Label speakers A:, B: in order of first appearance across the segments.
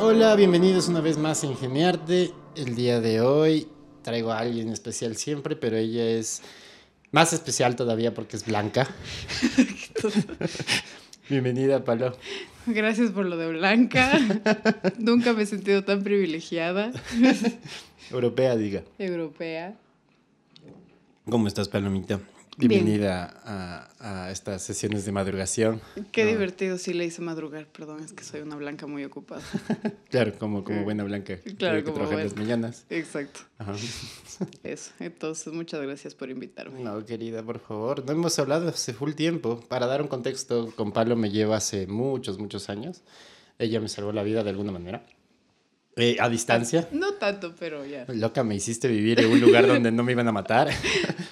A: Hola, bienvenidos una vez más a Ingeniarte. El día de hoy traigo a alguien especial siempre, pero ella es más especial todavía porque es blanca. Bienvenida, Palo.
B: Gracias por lo de blanca. Nunca me he sentido tan privilegiada.
A: Europea, diga.
B: Europea.
A: ¿Cómo estás, Palomita? Bienvenida a, a, estas sesiones de madrugación.
B: Qué divertido, sí le hice madrugar, perdón, es que soy una blanca muy ocupada.
A: claro, como, como buena blanca.
B: Claro, como
A: buena. las mañanas.
B: Exacto. Ajá. Eso, entonces muchas gracias por invitarme.
A: No, querida, por favor, no hemos hablado hace full tiempo. Para dar un contexto, con Pablo me llevo hace muchos, muchos años. Ella me salvó la vida de alguna manera. Eh, a distancia.
B: No tanto, pero ya.
A: Loca, me hiciste vivir en un lugar donde no me iban a matar.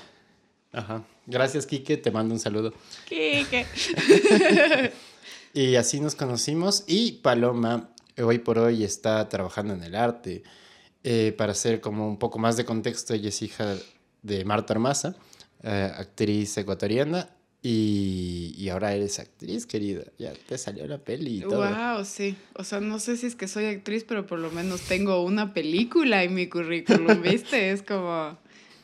A: Ajá. Gracias, Kike. Te mando un saludo.
B: Kike.
A: y así nos conocimos. Y Paloma, hoy por hoy, está trabajando en el arte. Eh, para hacer como un poco más de contexto, ella es hija de Marta Armaza, eh, actriz ecuatoriana. Y, y, ahora eres actriz, querida. Ya te salió la peli y todo.
B: Wow, sí. O sea, no sé si es que soy actriz, pero por lo menos tengo una película en mi currículum, ¿viste? Es como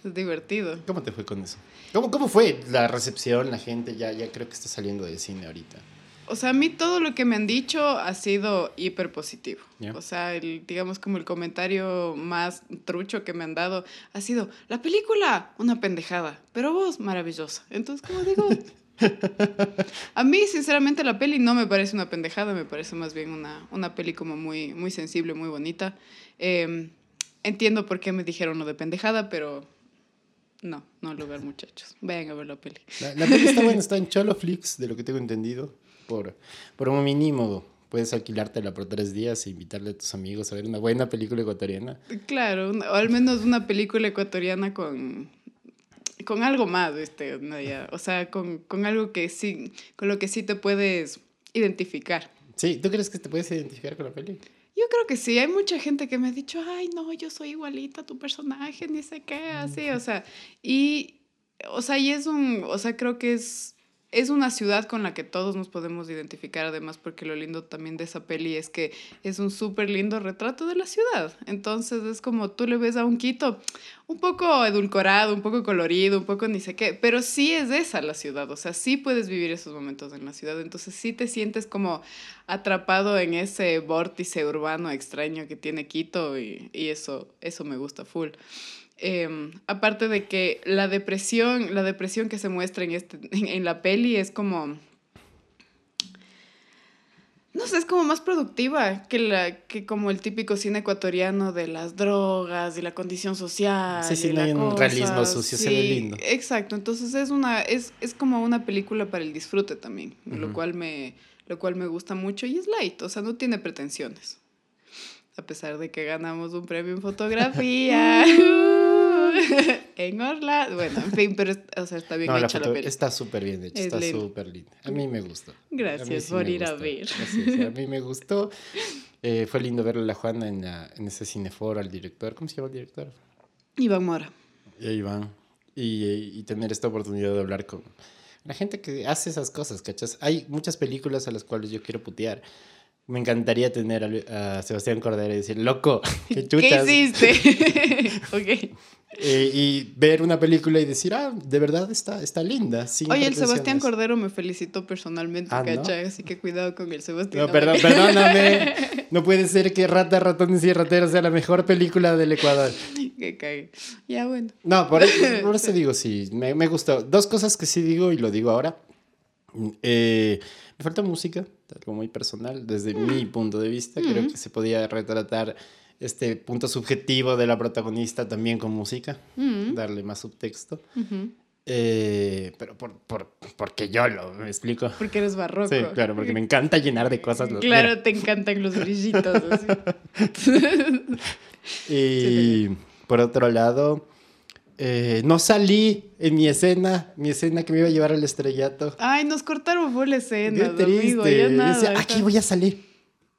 B: es divertido.
A: ¿Cómo te fue con eso? ¿Cómo, ¿Cómo fue la recepción, la gente? Ya, ya creo que está saliendo de cine ahorita.
B: O sea, a mí todo lo que me han dicho ha sido hiper positivo. O sea, el, digamos como el comentario más trucho que me han dado ha sido, la película, una pendejada, pero vos, maravillosa. Entonces, como digo, a mí, sinceramente, la peli no me parece una pendejada, me parece más bien una, una peli como muy, muy sensible, muy bonita. Em, entiendo por qué me dijeron lo de pendejada, pero no, no lo ver, muchachos. Vayan a ver la peli.
A: La, peli está buena, está en Choloflix, de lo que tengo entendido. Por, por un mínimo puedes alquilártela por tres días e invitarle a tus amigos a ver una buena película ecuatoriana.
B: Claro, o al menos una película ecuatoriana con, con algo más, este, o sea, con, con algo que sí, con lo que sí te puedes identificar.
A: Sí, ¿tú crees que te puedes identificar con la peli?
B: Yo creo que sí, hay mucha gente que me ha dicho, ay, no, yo soy igualita a tu personaje, ni sé qué, así, o sea, y, o sea, y es un, o sea, creo que es, es una ciudad con la que todos nos podemos identificar, además, porque lo lindo también de esa peli es que es un súper lindo retrato de la ciudad. Entonces es como tú le ves a un Quito un poco edulcorado, un poco colorido, un poco ni sé qué, pero sí es esa la ciudad, o sea, sí puedes vivir esos momentos en la ciudad, entonces sí te sientes como atrapado en ese vórtice urbano extraño que tiene Quito y, y eso, eso me gusta full. Em, aparte de que la depresión, la depresión que se muestra en, este, en, la peli es como... No sé, es como más productiva que, la, que como el típico cine ecuatoriano de las drogas y la condición social.
A: Sí, sí, no hay un realismo sucio, se ve lindo.
B: Exacto, entonces es, una, es, es como una película para el disfrute también, lo, cual me, lo cual me gusta mucho y es light, o sea, no tiene pretensiones. A pesar de que ganamos un premio en fotografía. en Orla. Bueno, en fin, pero o sea, está bien hecha la, peli.
A: Está súper bien hecha, está súper linda. A mí me gustó.
B: Gracias por ir a ver.
A: a mí me gustó. Eh, fue lindo verle a la Juana en, en ese cineforo al director. ¿Cómo se llama el director?
B: Iván Mora.
A: Y Iván. Y, y tener esta oportunidad de hablar con la gente que hace esas cosas, ¿cachas? Hay muchas películas a las cuales yo quiero putear me encantaría tener a, Sebastián Cordero y decir, loco,
B: ¿qué chutas? ¿Qué hiciste? ok.
A: Eh, y ver una película y decir, ah, de verdad está, está linda.
B: Oye, el Sebastián Cordero me felicitó personalmente, ah, ¿cachai? Así que cuidado con el Sebastián.
A: No, perdón, perdóname. No puede ser que Rata, Ratones y Rateros sea la mejor película del Ecuador.
B: que cae. Ya, bueno.
A: No, por, eso, digo, sí, me, me gustó. Dos cosas que sí digo y lo digo ahora. Eh, me falta música, algo muy personal, desde mi punto de vista. Creo que se podía retratar este punto subjetivo de la protagonista también con música, darle más subtexto. Eh, pero por, por, porque yo lo me explico.
B: Porque eres barroco.
A: Sí, claro, porque me encanta llenar de cosas.
B: Claro, te encantan los brillitos.
A: y por otro lado, eh, no salí en mi escena, mi escena que me iba a llevar al estrellato.
B: Ay, nos cortaron por la escena,
A: Qué triste. aquí voy a salir.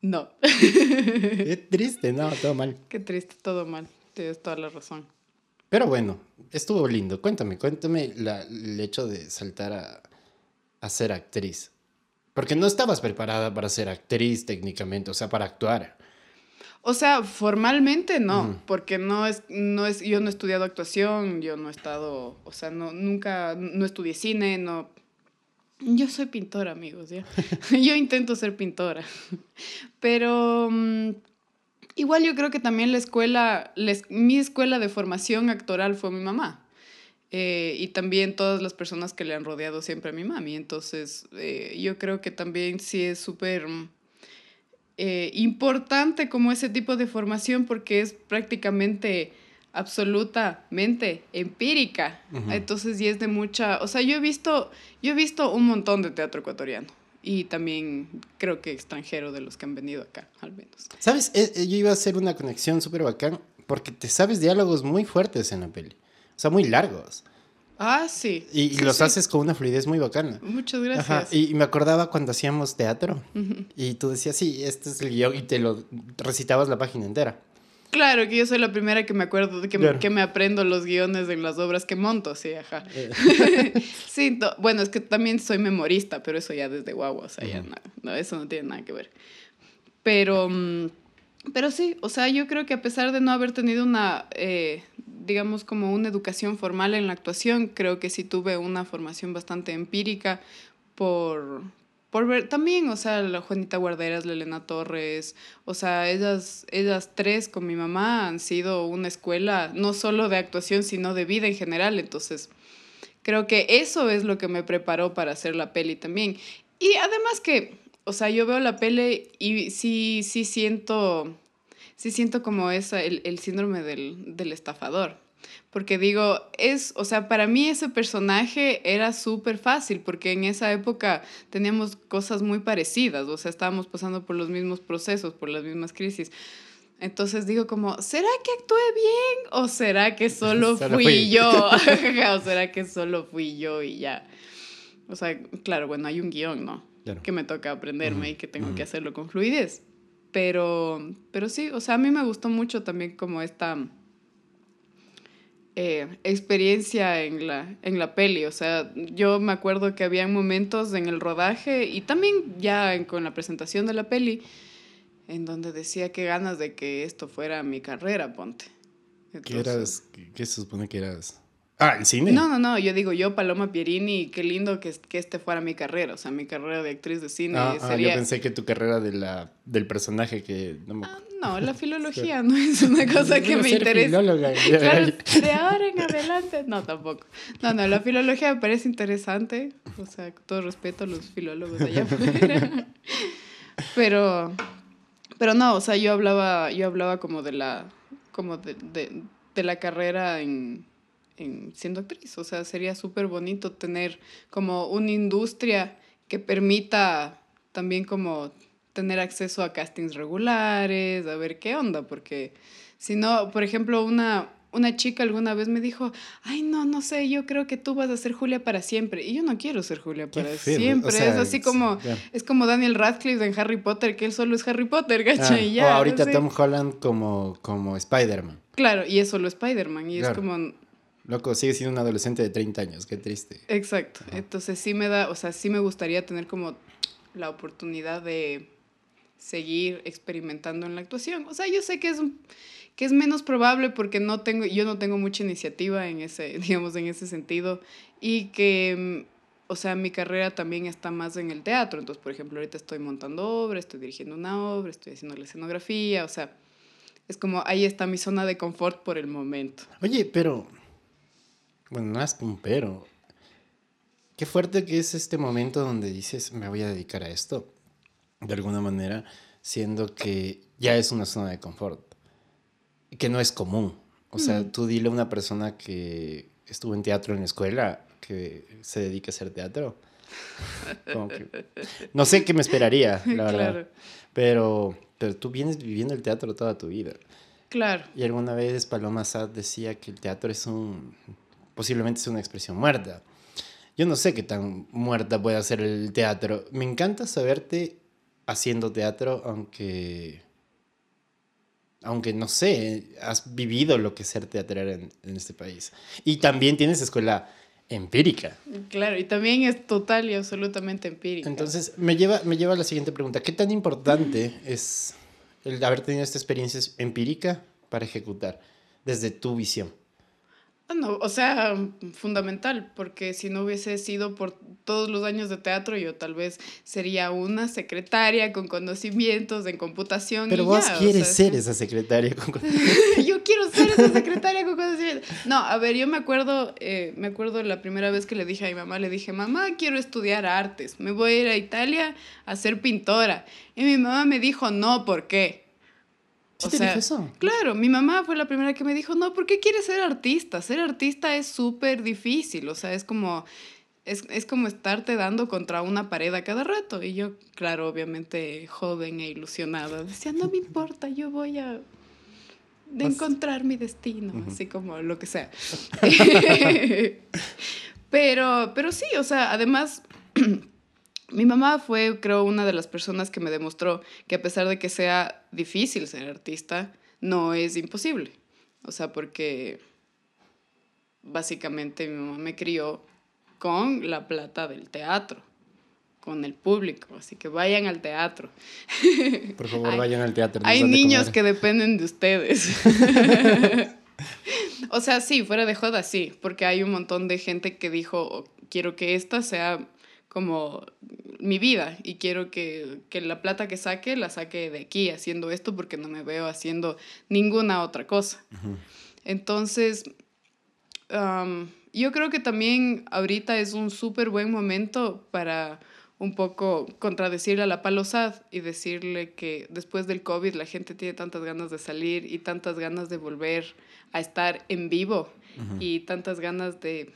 B: No.
A: Qué triste, no, todo mal.
B: Qué triste, todo mal. Tienes toda la razón.
A: Pero bueno, estuvo lindo. Cuéntame, cuéntame la, el hecho de saltar a, a ser actriz. Porque no estabas preparada para ser actriz técnicamente, o sea, para actuar.
B: O sea, formalmente no, porque no es, no es, yo no he estudiado actuación, yo no he estado, o sea, no, nunca, no estudié cine, no. Yo soy pintora, amigos, ¿ya? yo intento ser pintora. Pero mm, igual yo creo que también la escuela, les, mi escuela de formación actoral fue mi mamá. Eh, y también todas las personas que le han rodeado siempre a mi mami. Entonces, eh, yo creo que también sí es súper eh, importante como ese tipo de formación porque es prácticamente absolutamente empírica. Entonces, y es de mucha, o sea, yo he visto, yo he visto un montón de teatro ecuatoriano y también creo que extranjero de los que han venido acá, al menos.
A: ¿Sabes? Yo iba a hacer una conexión súper bacán porque te sabes diálogos muy fuertes en la peli. O sea, muy largos.
B: Ah, sí.
A: Y, los haces con una fluidez muy bacana.
B: Muchas gracias.
A: Y, me acordaba cuando hacíamos teatro y tú decías, sí, este es el guion y te lo recitabas la página entera.
B: Claro, que yo soy la primera que me acuerdo, de que, me, que me aprendo los guiones de las obras que monto, sí, ajá. Eh. sí, bueno, es que también soy memorista, pero eso ya desde guagua, o sea, ya no, eso no tiene nada que ver. Pero, mm, pero sí, o sea, yo creo que a pesar de no haber tenido una, eh, digamos, como una educación formal en la actuación, creo que sí tuve una formación bastante empírica por, por ver también, o sea, la Juanita Guarderas, la Elena Torres, o sea, ellas, ellas tres con mi mamá han sido una escuela no solo de actuación, sino de vida en general. Entonces, creo que eso es lo que me preparó para hacer la peli también. Y además que, o sea, yo veo la peli y sí, sí siento sí siento como esa, el, el síndrome del, del, estafador. Porque digo, es, o sea, para mí ese personaje era súper fácil, porque en esa época teníamos cosas muy parecidas, o sea, estábamos pasando por los mismos procesos, por las mismas crisis. Entonces digo como, ¿será que actué bien? ¿O será que solo, fui, yo? ¿O será que solo fui yo y ya? O sea, claro, bueno, hay un guion, ¿no? Que me toca aprenderme y que tengo que hacerlo con fluidez. Pero, pero sí, o sea, a mí me gustó mucho también como esta eh, experiencia en la, en la peli. O sea, yo me acuerdo que había momentos en el rodaje y también ya con la presentación de la peli en donde decía que ganas de que esto fuera mi carrera, ponte.
A: ¿Qué eras? ¿Qué se supone que eras? Ah, el cine.
B: No, no, no, yo digo yo, Paloma Pierini, qué lindo que, que este fuera mi carrera, o sea, mi carrera de actriz de cine.
A: Ah, ah yo pensé que tu carrera de la, del personaje que...
B: No, ah, no la filología no es una cosa que me interesa. de ahora en adelante, no, tampoco. No, no, la filología me parece interesante, o sea, con todo respeto a los filólogos de allá afuera. pero, pero no, o sea, yo hablaba, yo hablaba como de la, como de, de, de la carrera en en siendo actriz. O sea, sería súper bonito tener como una industria que permita también como tener acceso a castings regulares, a ver qué onda, porque si no, por ejemplo, una, una chica alguna vez me dijo, ay, no, no sé, yo creo que tú vas a ser Julia para siempre. Y yo no quiero ser Julia para siempre. es así como, es como Daniel Radcliffe en Harry Potter, que él solo es Harry Potter, ¿gacha? Ah,
A: o ahorita Tom Holland como, como Spider-Man.
B: Claro, y es solo Spider-Man. Y es como,
A: Loco, sigue siendo un adolescente de 30 años, qué triste.
B: Exacto. Entonces sí me da, o sea, sí me gustaría tener como la oportunidad de seguir experimentando en la actuación. O sea, yo sé que es que es menos probable porque no tengo yo no tengo mucha iniciativa en ese digamos en ese sentido y que o sea, mi carrera también está más en el teatro. Entonces, por ejemplo, ahorita estoy montando obra, estoy dirigiendo una obra, estoy haciendo la escenografía, o sea, es como ahí está mi zona de confort por el momento.
A: Oye, pero bueno, no es un pero. Qué fuerte que es este momento donde dices, me voy a dedicar a esto, de alguna manera, siendo que ya es una zona de confort, que no es común. O sea, tú dile a una persona que estuvo en teatro en la escuela, que se dedica a hacer teatro. no sé qué me esperaría, la verdad. Pero, pero tú vienes viviendo el teatro toda tu vida.
B: Claro.
A: Y alguna vez Paloma Sad decía que el teatro es un posiblemente es una expresión muerta. Yo no sé qué tan muerta puede ser el teatro. Me encanta saberte haciendo teatro, aunque aunque no sé, has vivido lo que es ser teatral en, en este país. Y también tienes escuela empírica.
B: Claro, y también es total y absolutamente empírica.
A: Entonces, me lleva, me lleva a la siguiente pregunta. ¿Qué tan importante es el haber tenido esta experiencia empírica para ejecutar desde tu visión?
B: No, o sea, fundamental, porque si no hubiese sido por todos los años de teatro, yo tal vez sería una secretaria con conocimientos en computación.
A: Pero vos quieres ser esa secretaria con
B: conocimientos. yo quiero ser esa secretaria con conocimientos. No, a ver, yo me acuerdo, eh, me acuerdo la primera vez que le dije a mi mamá, le dije, mamá, quiero estudiar artes, me voy a ir a Italia a ser pintora. Y mi mamá me dijo, no, ¿por qué?
A: O sea, eso?
B: Claro, mi mamá fue la primera que me dijo, no, ¿por qué quieres ser artista? Ser artista es súper difícil, o sea, es como, es, es, como estarte dando contra una pared a cada rato. Y yo, claro, obviamente joven e ilusionada, decía, no me importa, yo voy a de encontrar mi destino, así como lo que sea. pero, pero sí, o sea, además... Mi mamá fue, creo, una de las personas que me demostró que a pesar de que sea difícil ser artista, no es imposible. O sea, porque básicamente mi mamá me crió con la plata del teatro, con el público. Así que vayan al teatro.
A: Por favor, vayan al teatro.
B: Hay niños que dependen de ustedes. o sea, sí, fuera de joda, sí, porque hay un montón de gente que dijo, quiero que esta sea como mi vida y quiero que, la plata que saque la saque de aquí haciendo esto porque no me veo haciendo ninguna otra cosa. Entonces, yo creo que también ahorita es un súper buen momento para un poco contradecirle a la palosad y decirle que después del COVID la gente tiene tantas ganas de salir y tantas ganas de volver a estar en vivo y tantas ganas de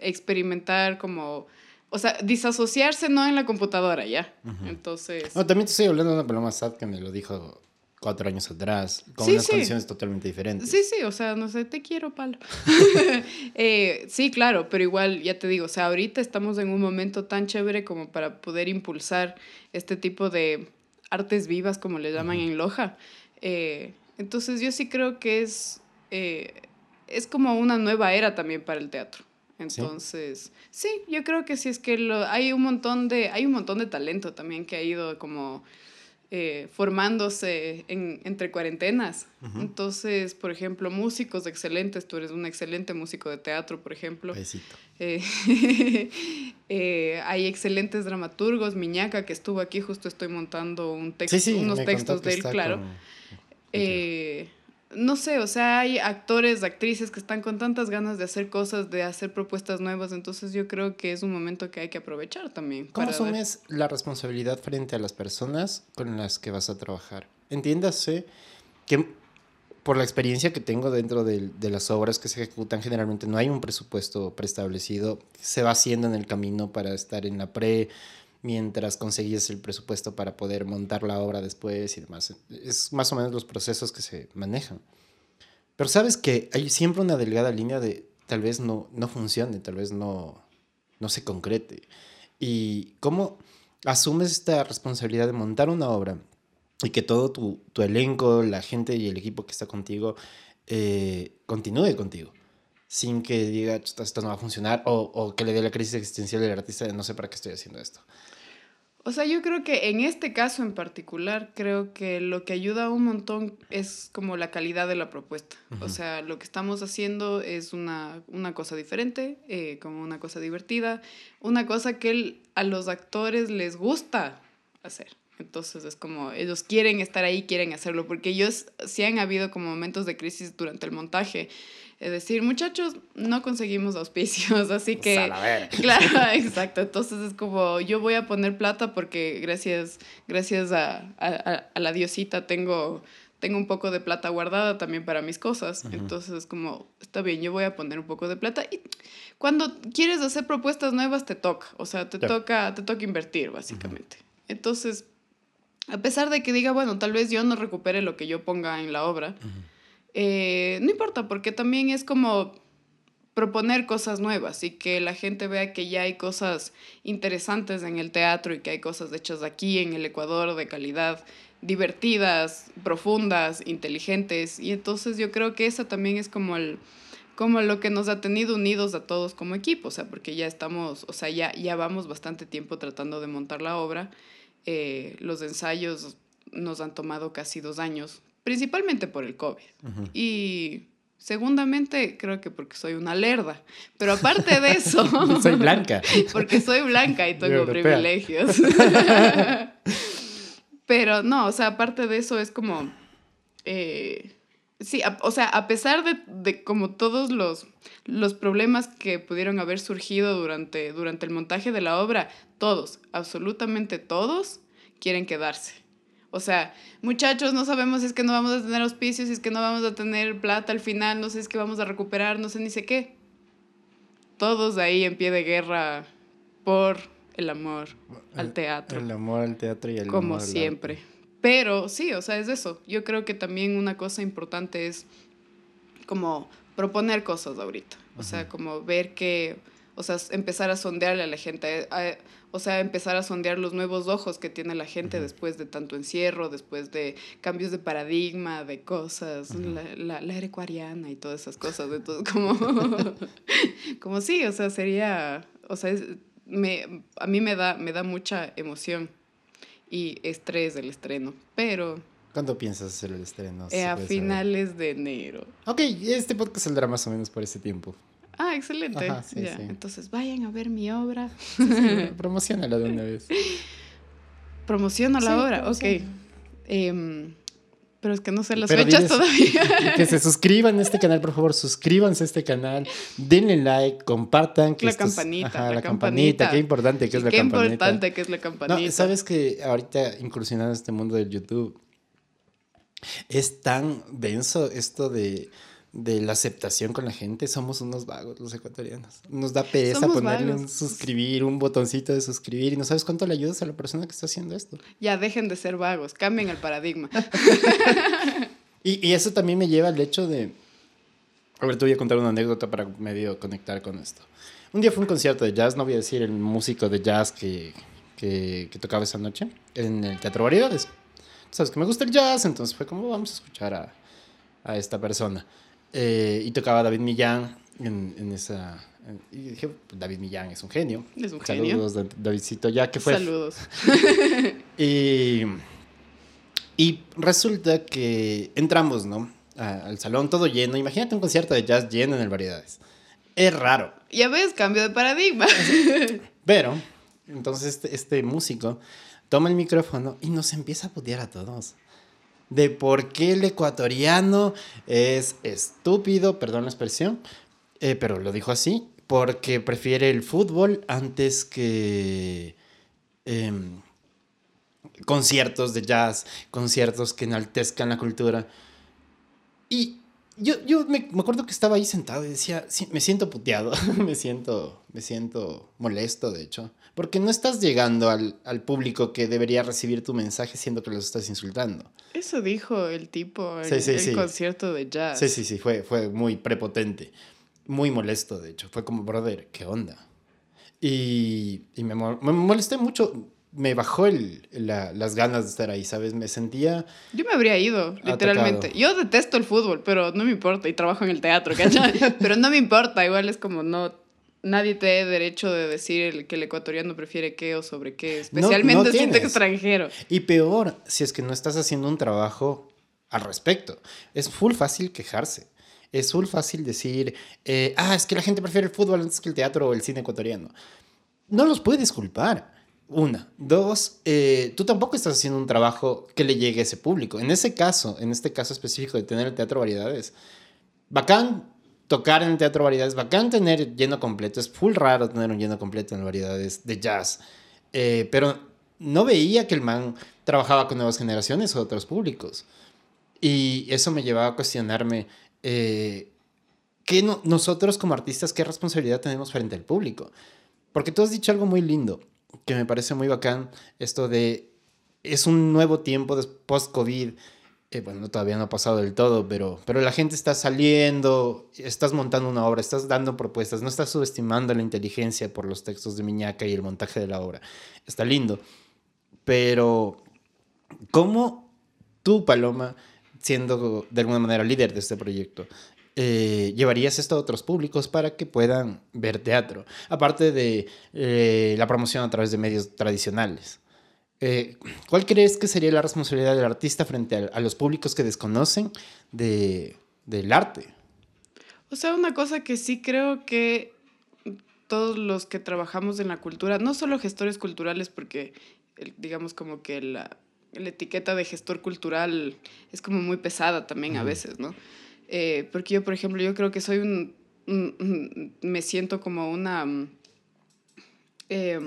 B: experimentar como o sea, disasociarse no en la computadora, ya. Entonces.
A: No, también te estoy hablando de una paloma sad que me lo dijo cuatro años atrás, con unas condiciones totalmente diferentes.
B: Sí, sí, o sea, no sé, te quiero, palo. Eh, sí, claro, pero igual, ya te digo, o sea, ahorita estamos en un momento tan chévere como para poder impulsar este tipo de artes vivas, como le llaman en Loja. Eh, entonces, yo sí creo que es, eh, es como una nueva era también para el teatro. Entonces, ¿Sí? yo creo que sí es que lo, hay un montón de, hay un montón de talento también que ha ido como eh, formándose en, entre cuarentenas. Entonces, por ejemplo, músicos excelentes, tú eres un excelente músico de teatro, por ejemplo. Eh, eh, hay excelentes dramaturgos, Miñaca, que estuvo aquí, justo estoy montando un texto, unos textos de él, claro no sé, o sea, hay actores, actrices que están con tantas ganas de hacer cosas, de hacer propuestas nuevas, entonces yo creo que es un momento que hay que aprovechar también.
A: ¿Cómo asumes la responsabilidad frente a las personas con las que vas a trabajar? Entiéndase que por la experiencia que tengo dentro de, de, las obras que se ejecutan, generalmente no hay un presupuesto preestablecido, se va haciendo en el camino para estar en la pre, mientras conseguías el presupuesto para poder montar la obra después y demás. Es más o menos los procesos que se manejan. Pero sabes que hay siempre una delgada línea de tal vez no, no funcione, tal vez no, no se concrete. Y cómo asumes esta responsabilidad de montar una obra y que todo tu, tu elenco, la gente y el equipo que está contigo eh, continúe contigo sin que diga esto no va a funcionar o, o que le dé la crisis existencial del artista de no sé para qué estoy haciendo esto.
B: O sea, yo creo que en este caso en particular, creo que lo que ayuda un montón es como la calidad de la propuesta. O sea, lo que estamos haciendo es una, una cosa diferente, eh, como una cosa divertida, una cosa que a los actores les gusta hacer. Entonces es como ellos quieren estar ahí, quieren hacerlo, porque ellos sí han habido como momentos de crisis durante el montaje es decir, muchachos, no conseguimos auspicios, así que... Claro, exacto. Entonces es como, yo voy a poner plata porque gracias, gracias a, a, a la diosita tengo, tengo un poco de plata guardada también para mis cosas. Entonces es como, está bien, yo voy a poner un poco de plata. Y cuando quieres hacer propuestas nuevas, te toca. O sea, te, toca, te toca invertir, básicamente. Entonces, a pesar de que diga, bueno, tal vez yo no recupere lo que yo ponga en la obra, eh, no importa, porque también es como proponer cosas nuevas y que la gente vea que ya hay cosas interesantes en el teatro y que hay cosas hechas aquí en el Ecuador de calidad divertidas, profundas, inteligentes. Y entonces yo creo que esa también es como el como lo que nos ha tenido unidos a todos como equipo, o sea, porque ya estamos, o sea, ya, ya vamos bastante tiempo tratando de montar la obra. Eh, los ensayos nos han tomado casi dos años, principalmente por el COVID. Y segundamente creo que porque soy una lerda, pero aparte de eso...
A: soy blanca.
B: porque soy blanca y tengo privilegios. pero no, o sea, aparte de eso es como... Eh, Sí, o sea, a pesar de, de, como todos los, los problemas que pudieron haber surgido durante, durante el montaje de la obra, todos, absolutamente todos, quieren quedarse. O sea, muchachos, no sabemos si es que no vamos a tener auspicios, si es que no vamos a tener plata al final, no sé si es que vamos a recuperar, no sé ni sé qué. Todos ahí en pie de guerra por el amor al teatro.
A: El amor al teatro y el
B: Como siempre. Pero sí, o sea, es eso. Yo creo que también una cosa importante es como proponer cosas ahorita. O sea, como ver que, o sea, empezar a sondearle a la gente, o sea, empezar a sondear los nuevos ojos que tiene la gente después de tanto encierro, después de cambios de paradigma, de cosas, la, la, ecuariana y todas esas cosas. Entonces, como, como sí, o sea, sería, o sea, me, a mí me da, me da mucha emoción y estrés del estreno, pero...
A: ¿Cuándo piensas hacer el estreno?
B: Eh, a finales de enero.
A: Ok, este podcast saldrá más o menos por ese tiempo.
B: Ah, excelente. Entonces vayan a ver mi obra.
A: Promocionala de una vez.
B: Promociono la obra, ok. Eh, pero es que no sé las fechas todavía.
A: Que se suscriban a este canal, por favor, suscríbanse a este canal, denle like, compartan.
B: Que la, campanita, la, campanita,
A: qué importante que es la
B: campanita. Qué importante que es la campanita.
A: No, Sabes que ahorita incursionando en este mundo del YouTube, es tan denso esto de de la aceptación con la gente, somos unos vagos los ecuatorianos. Nos da pereza ponerle un suscribir, un botoncito de suscribir y no sabes cuánto le ayudas a la persona que está haciendo esto.
B: Ya dejen de ser vagos, cambien el paradigma.
A: y, y, eso también me lleva al hecho de... A ver, te voy a contar una anécdota para medio conectar con esto. Un día fue un concierto de jazz, no voy a decir el músico de jazz que, que, que tocaba esa noche, en el Teatro Variedades. Sabes que me gusta el jazz, entonces fue como vamos a escuchar a, a esta persona. Eh, y tocaba David Millán en, en esa... y dije, David Millán es un genio.
B: Es un
A: Saludos,
B: genio.
A: Davidcito, ya que fue...
B: Saludos.
A: y, y resulta que entramos, ¿no? al salón todo lleno. Imagínate un concierto de jazz lleno en el Variedades. Es raro.
B: Ya ves, cambio de paradigma.
A: Pero, entonces este, este músico toma el micrófono y nos empieza a putear a todos de por qué el ecuatoriano es estúpido, perdón la expresión, eh, pero lo dijo así, porque prefiere el fútbol antes que em, conciertos de jazz, conciertos que enaltezcan la cultura. Y yo, yo me, me, acuerdo que estaba ahí sentado y decía, sí, me siento puteado, me, siento, me siento molesto, de hecho, porque no estás llegando al, al, público que debería recibir tu mensaje siendo que los estás insultando.
B: Eso dijo el tipo en el concierto de jazz.
A: Sí, sí, sí, fue, fue muy prepotente, muy molesto, de hecho, fue como, brother, ¿qué onda? Y, y me, me molesté mucho me bajó el, la, las ganas de estar ahí, ¿sabes? Me sentía...
B: Yo me habría ido, literalmente. Yo detesto el fútbol, pero no me importa, y trabajo en el teatro, ¿cachai? pero no me importa, igual es como no... Nadie te da derecho de decir que el ecuatoriano prefiere qué o sobre qué, especialmente no, extranjero.
A: Y peor, si es que no estás haciendo un trabajo al respecto. Es full fácil quejarse. Es full fácil decir, eh, ah, es que la gente prefiere el fútbol antes que el teatro o el cine ecuatoriano. No los puedes culpar una. Dos, eh, tú tampoco estás haciendo un trabajo que le llegue a ese público. En ese caso, en este caso específico de tener el teatro variedades, bacán tocar en el teatro variedades, bacán tener lleno completo. Es full raro tener un lleno completo en variedades de jazz. Eh, pero no veía que el man trabajaba con nuevas generaciones o otros públicos. Y eso me llevaba a cuestionarme eh, que nosotros como artistas, qué responsabilidad tenemos frente al público. Porque tú has dicho algo muy lindo que me parece muy bacán, esto de, es un nuevo tiempo post-COVID, eh, bueno, todavía no ha pasado del todo, pero, pero la gente está saliendo, estás montando una obra, estás dando propuestas, no estás subestimando la inteligencia por los textos de Miñaca y el montaje de la obra. Está lindo. Pero, ¿cómo tú, Paloma, siendo de alguna manera líder de este proyecto, eh, llevarías esto a otros públicos para que puedan ver teatro, aparte de eh, la promoción a través de medios tradicionales. Eh, ¿Cuál crees que sería la responsabilidad del artista frente a, a los públicos que desconocen de, del arte?
B: O sea, una cosa que sí creo que todos los que trabajamos en la cultura, no solo gestores culturales, porque digamos como que la, la etiqueta de gestor cultural es como muy pesada también a veces, ¿no? Eh, porque yo, por ejemplo, yo creo que soy un, me siento como una... Eh,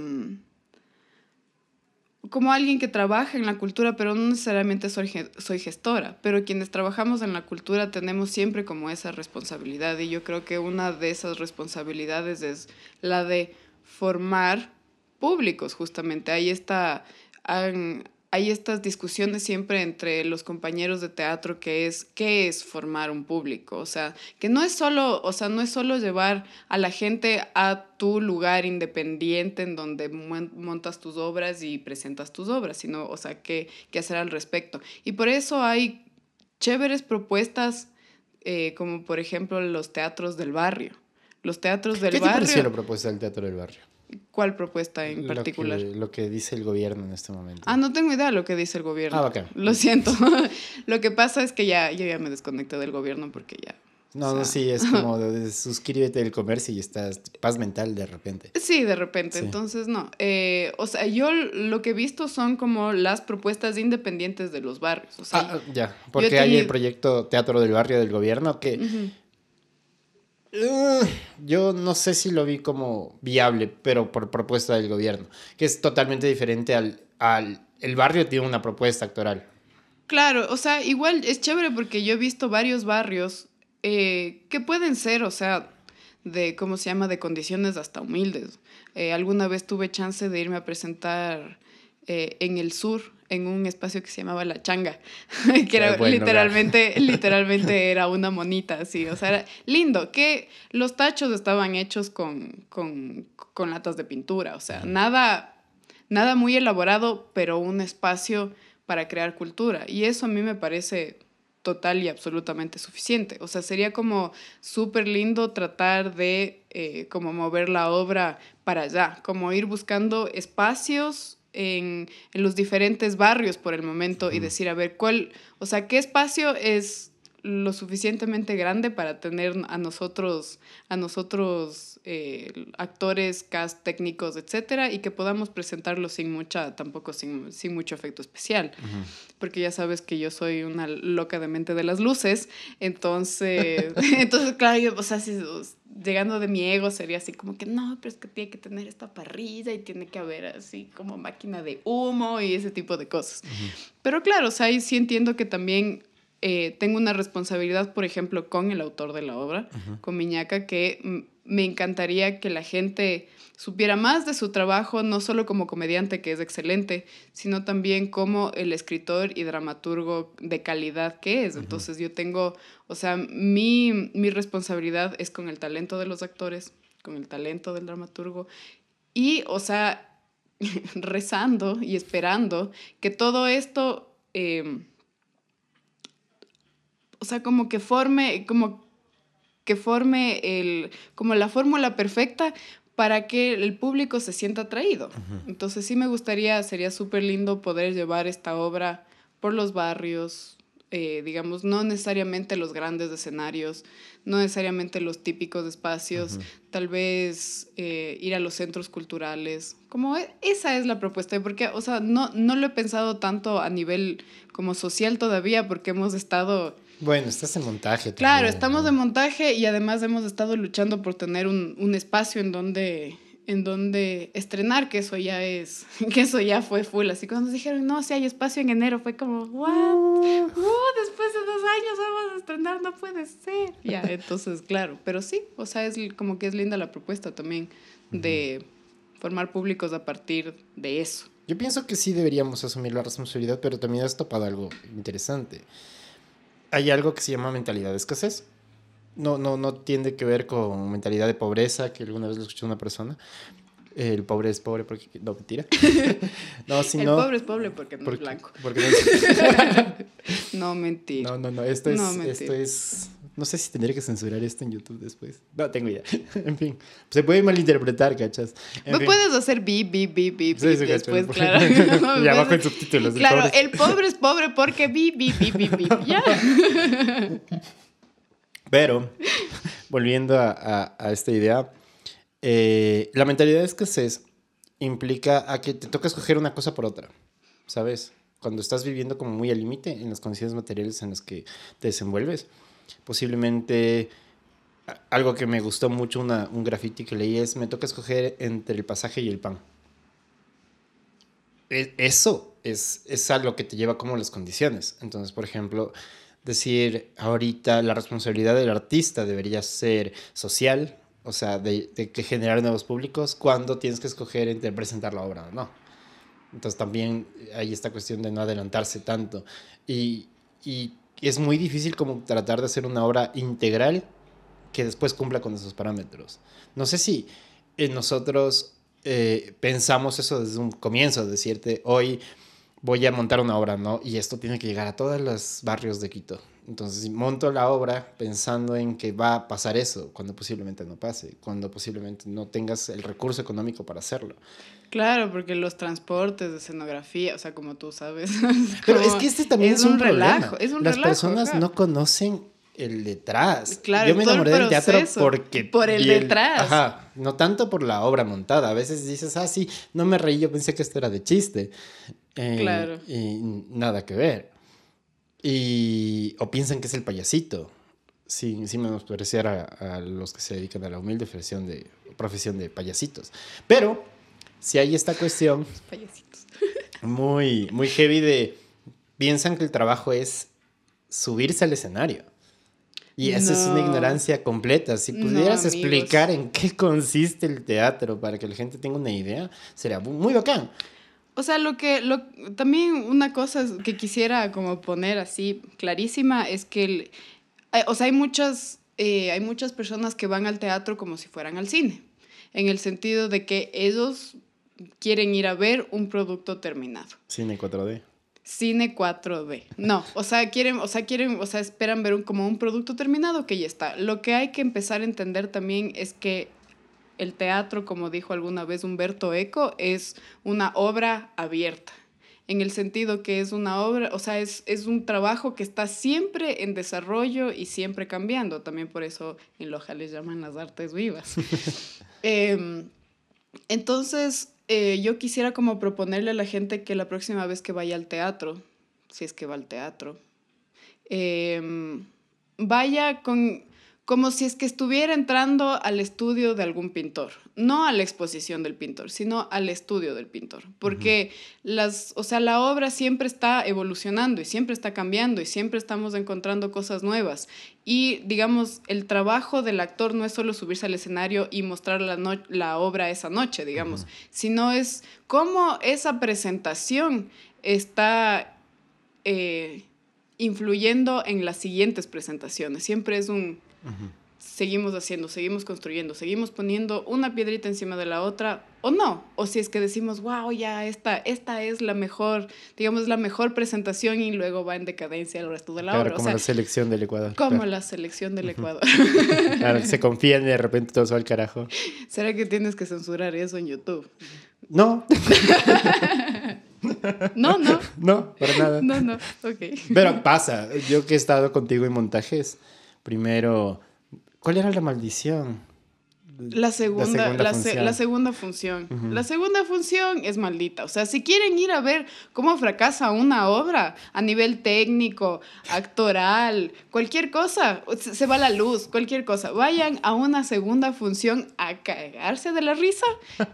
B: como alguien que trabaja en la cultura, pero no necesariamente soy, soy gestora, pero quienes trabajamos en la cultura tenemos siempre como esa responsabilidad y yo creo que una de esas responsabilidades es la de formar públicos, justamente. Ahí está, han, hay estas discusiones siempre entre los compañeros de teatro que es qué es formar un público, o sea, que no es solo, o sea, no es solo llevar a la gente a tu lugar independiente en donde montas tus obras y presentas tus obras, sino, o sea, qué, qué hacer al respecto. Y por eso hay chéveres propuestas eh, como por ejemplo los teatros del barrio. Los teatros del barrio.
A: ¿Qué te pareció la propuesta del teatro del barrio?
B: ¿Cuál propuesta en particular?
A: Lo que, dice el gobierno en este momento.
B: Ah, no tengo idea de lo que dice el gobierno.
A: Ah, bacán.
B: Lo siento. lo que pasa es que ya, yo ya me desconecté del gobierno porque ya...
A: No, no, sí, es como suscríbete del comercio y estás paz mental de repente.
B: Sí, de repente. Entonces, no. Eh, o sea, yo lo que he visto son como las propuestas independientes de los barrios. O sea,
A: ah, ya. Porque hay el proyecto Teatro del Barrio del Gobierno que... Uh, yo no sé si lo vi como viable, pero por propuesta del gobierno, que es totalmente diferente al, al... El barrio tiene una propuesta actoral.
B: Claro, o sea, igual es chévere porque yo he visto varios barrios eh, que pueden ser, o sea, de, ¿cómo se llama?, de condiciones hasta humildes. Eh, alguna vez tuve chance de irme a presentar eh, en el sur, en un espacio que se llamaba La Changa, que era literalmente, literalmente era una monita, así, o sea, era lindo, que los tachos estaban hechos con, con, con latas de pintura, o sea, nada, nada muy elaborado, pero un espacio para crear cultura, y eso a mí me parece total y absolutamente suficiente. O sea, sería como súper lindo tratar de eh, como mover la obra para allá, como ir buscando espacios en, en, los diferentes barrios por el momento y decir, a ver, ¿cuál, o sea, qué espacio es lo suficientemente grande para tener a nosotros, a nosotros eh, actores, cast, técnicos, etcétera, y que podamos presentarlo sin mucha, tampoco sin, sin mucho efecto especial. Porque ya sabes que yo soy una loca de mente de las luces, entonces, entonces claro, o sea, si, llegando de mi ego sería así como que no, pero es que tiene que tener esta parrilla y tiene que haber así como máquina de humo y ese tipo de cosas. Pero claro, o sea, sí entiendo que también eh, tengo una responsabilidad, por ejemplo, con el autor de la obra, con Miñaca, que me encantaría que la gente supiera más de su trabajo, no solo como comediante, que es excelente, sino también como el escritor y dramaturgo de calidad que es. Entonces yo tengo, o sea, mi, mi responsabilidad es con el talento de los actores, con el talento del dramaturgo y, o sea, rezando y esperando que todo esto... Eh, o sea, como que forme, como que forme el, como la fórmula perfecta para que el público se sienta atraído. Entonces sí me gustaría, sería súper lindo poder llevar esta obra por los barrios, eh, digamos, no necesariamente los grandes escenarios, no necesariamente los típicos espacios, tal vez eh, ir a los centros culturales, como e, esa es la propuesta, porque, o sea, no, no lo he pensado tanto a nivel como social todavía, porque hemos estado
A: bueno, estás en montaje.
B: claro, estamos en montaje y además hemos estado luchando por tener un, un, espacio en donde, en donde estrenar, que eso ya es, que eso ya fue full. Así cuando nos dijeron, no, si hay espacio en enero, fue como, ¿what? Uh, después de dos años vamos a estrenar, no puede ser. Ya, entonces, claro, pero sí, o sea, es como que es linda la propuesta también de formar públicos a partir de eso.
A: Yo pienso que sí deberíamos asumir la responsabilidad, pero también has topado algo interesante hay algo que se llama mentalidad de escasez. No, no, no tiene que ver con mentalidad de pobreza, que alguna vez lo escuché una persona, El pobre es pobre porque... No, mentira. no, si
B: el pobre es pobre porque no
A: porque-
B: es blanco.
A: porque no es-
B: No, mentira.
A: No, no, no, esto es,
B: No,
A: esto es, no sé si tendría que censurar esto en YouTube después. No, tengo idea. en fin, se puede malinterpretar, ¿cachas? En fin.
B: puedes hacer bip, bip, bip, bip,
A: Sí, sí,
B: después,
A: cacho.
B: claro.
A: y abajo en subtítulos. el
B: Claro,
A: pobre-
B: el pobre es pobre porque bip, bip, bip, bip, bip. Ya.
A: Pero, volviendo a, a- a esta idea, eh, la mentalidad de escasez implica a que te toca escoger una cosa por otra, ¿sabes? Cuando estás viviendo como muy al límite en las condiciones materiales en las que te desenvuelves, posiblemente algo que me gustó mucho, una, un graffiti que leí es, me toca escoger entre el pasaje y el pan. E- Eso es, es algo que te lleva como las condiciones. Entonces, por ejemplo, decir ahorita la responsabilidad del artista debería ser social, o sea, de, de que generar nuevos públicos, cuando tienes que escoger entre presentar la obra o no. Entonces también hay esta cuestión de no adelantarse tanto. Y, y es muy difícil como tratar de hacer una obra integral que después cumpla con esos parámetros. No sé si eh, nosotros eh, pensamos eso desde un comienzo, decirte, hoy voy a montar una obra, ¿no? Y esto tiene que llegar a todos los barrios de Quito. Entonces monto la obra pensando en que va a pasar eso, cuando posiblemente no pase, cuando posiblemente no tengas el recurso económico para hacerlo.
B: Claro, porque los transportes de escenografía, o sea, como tú sabes.
A: Pero
B: como-
A: es que este también es,
B: es un
A: problema.
B: relajo, es un
A: Las
B: relajo,
A: personas no conocen el detrás.
B: Claro,
A: Yo me enamoré del teatro porque...
B: por el detrás.
A: Ajá, no tanto por la obra montada. A veces dices, ah, sí, no me reí, yo pensé que esto era de chiste. Eh,
B: Claro.
A: Y nada que ver. Y... O piensan que es el payasito. Sí, sí menospreciar a, a los que se dedican a la humilde profesión de, profesión de payasitos. Pero, si hay esta cuestión
B: Payasitos.
A: muy, muy heavy de... Piensan que el trabajo es subirse al escenario. Y esa es una
B: No.
A: ignorancia completa. Si pudieras explicar en qué consiste el teatro para que la gente tenga una idea, sería mu- muy bacán.
B: O sea, lo que, lo, también una cosa que quisiera como poner así clarísima es que, el- hay- o sea, hay muchas, eh, hay muchas personas que van al teatro como si fueran al cine, en el sentido de que ellos quieren ir a ver un producto terminado.
A: Cine 4D.
B: Cine 4D. No, o sea, quieren, o sea, quieren, o sea, esperan ver un, como un producto terminado que ya está. Lo que hay que empezar a entender también es que el teatro, como dijo alguna vez Humberto Eco, es una obra abierta. En el sentido que es una obra, o sea, es, es un trabajo que está siempre en desarrollo y siempre cambiando. También por eso en Loja les llaman las artes vivas. Em, entonces, eh, yo quisiera como proponerle a la gente que la próxima vez que vaya al teatro, si es que va al teatro, em, vaya con como si es que estuviera entrando al estudio de algún pintor, no a la exposición del pintor, sino al estudio del pintor, porque las, o sea, la obra siempre está evolucionando y siempre está cambiando y siempre estamos encontrando cosas nuevas. Y digamos, el trabajo del actor no es solo subirse al escenario y mostrar la, no- la obra esa noche, digamos, sino es cómo esa presentación está eh, influyendo en las siguientes presentaciones. Siempre es un seguimos haciendo, seguimos construyendo, seguimos poniendo una piedrita encima de la otra o no. O si es que decimos, wow, ya esta, esta es la mejor, digamos, la mejor presentación y luego va en decadencia el resto de la
A: Claro,
B: obra. O
A: como
B: sea,
A: la selección del Ecuador.
B: como
A: claro.
B: la selección del Ecuador.
A: Claro, se confían y de repente todo se va al carajo.
B: ¿Será que tienes que censurar eso en YouTube?
A: No,
B: No, no,
A: no, para nada.
B: no, no, ok.
A: Pero pasa, yo que he estado contigo en montajes, primero, ¿cuál era la maldición?
B: La segunda,
A: segunda
B: la, se-
A: función.
B: la segunda función. La segunda función es maldita. O sea, si quieren ir a ver cómo fracasa una obra a nivel técnico, actoral, cualquier cosa, se, va la luz, cualquier cosa, vayan a una segunda función a cagarse de la risa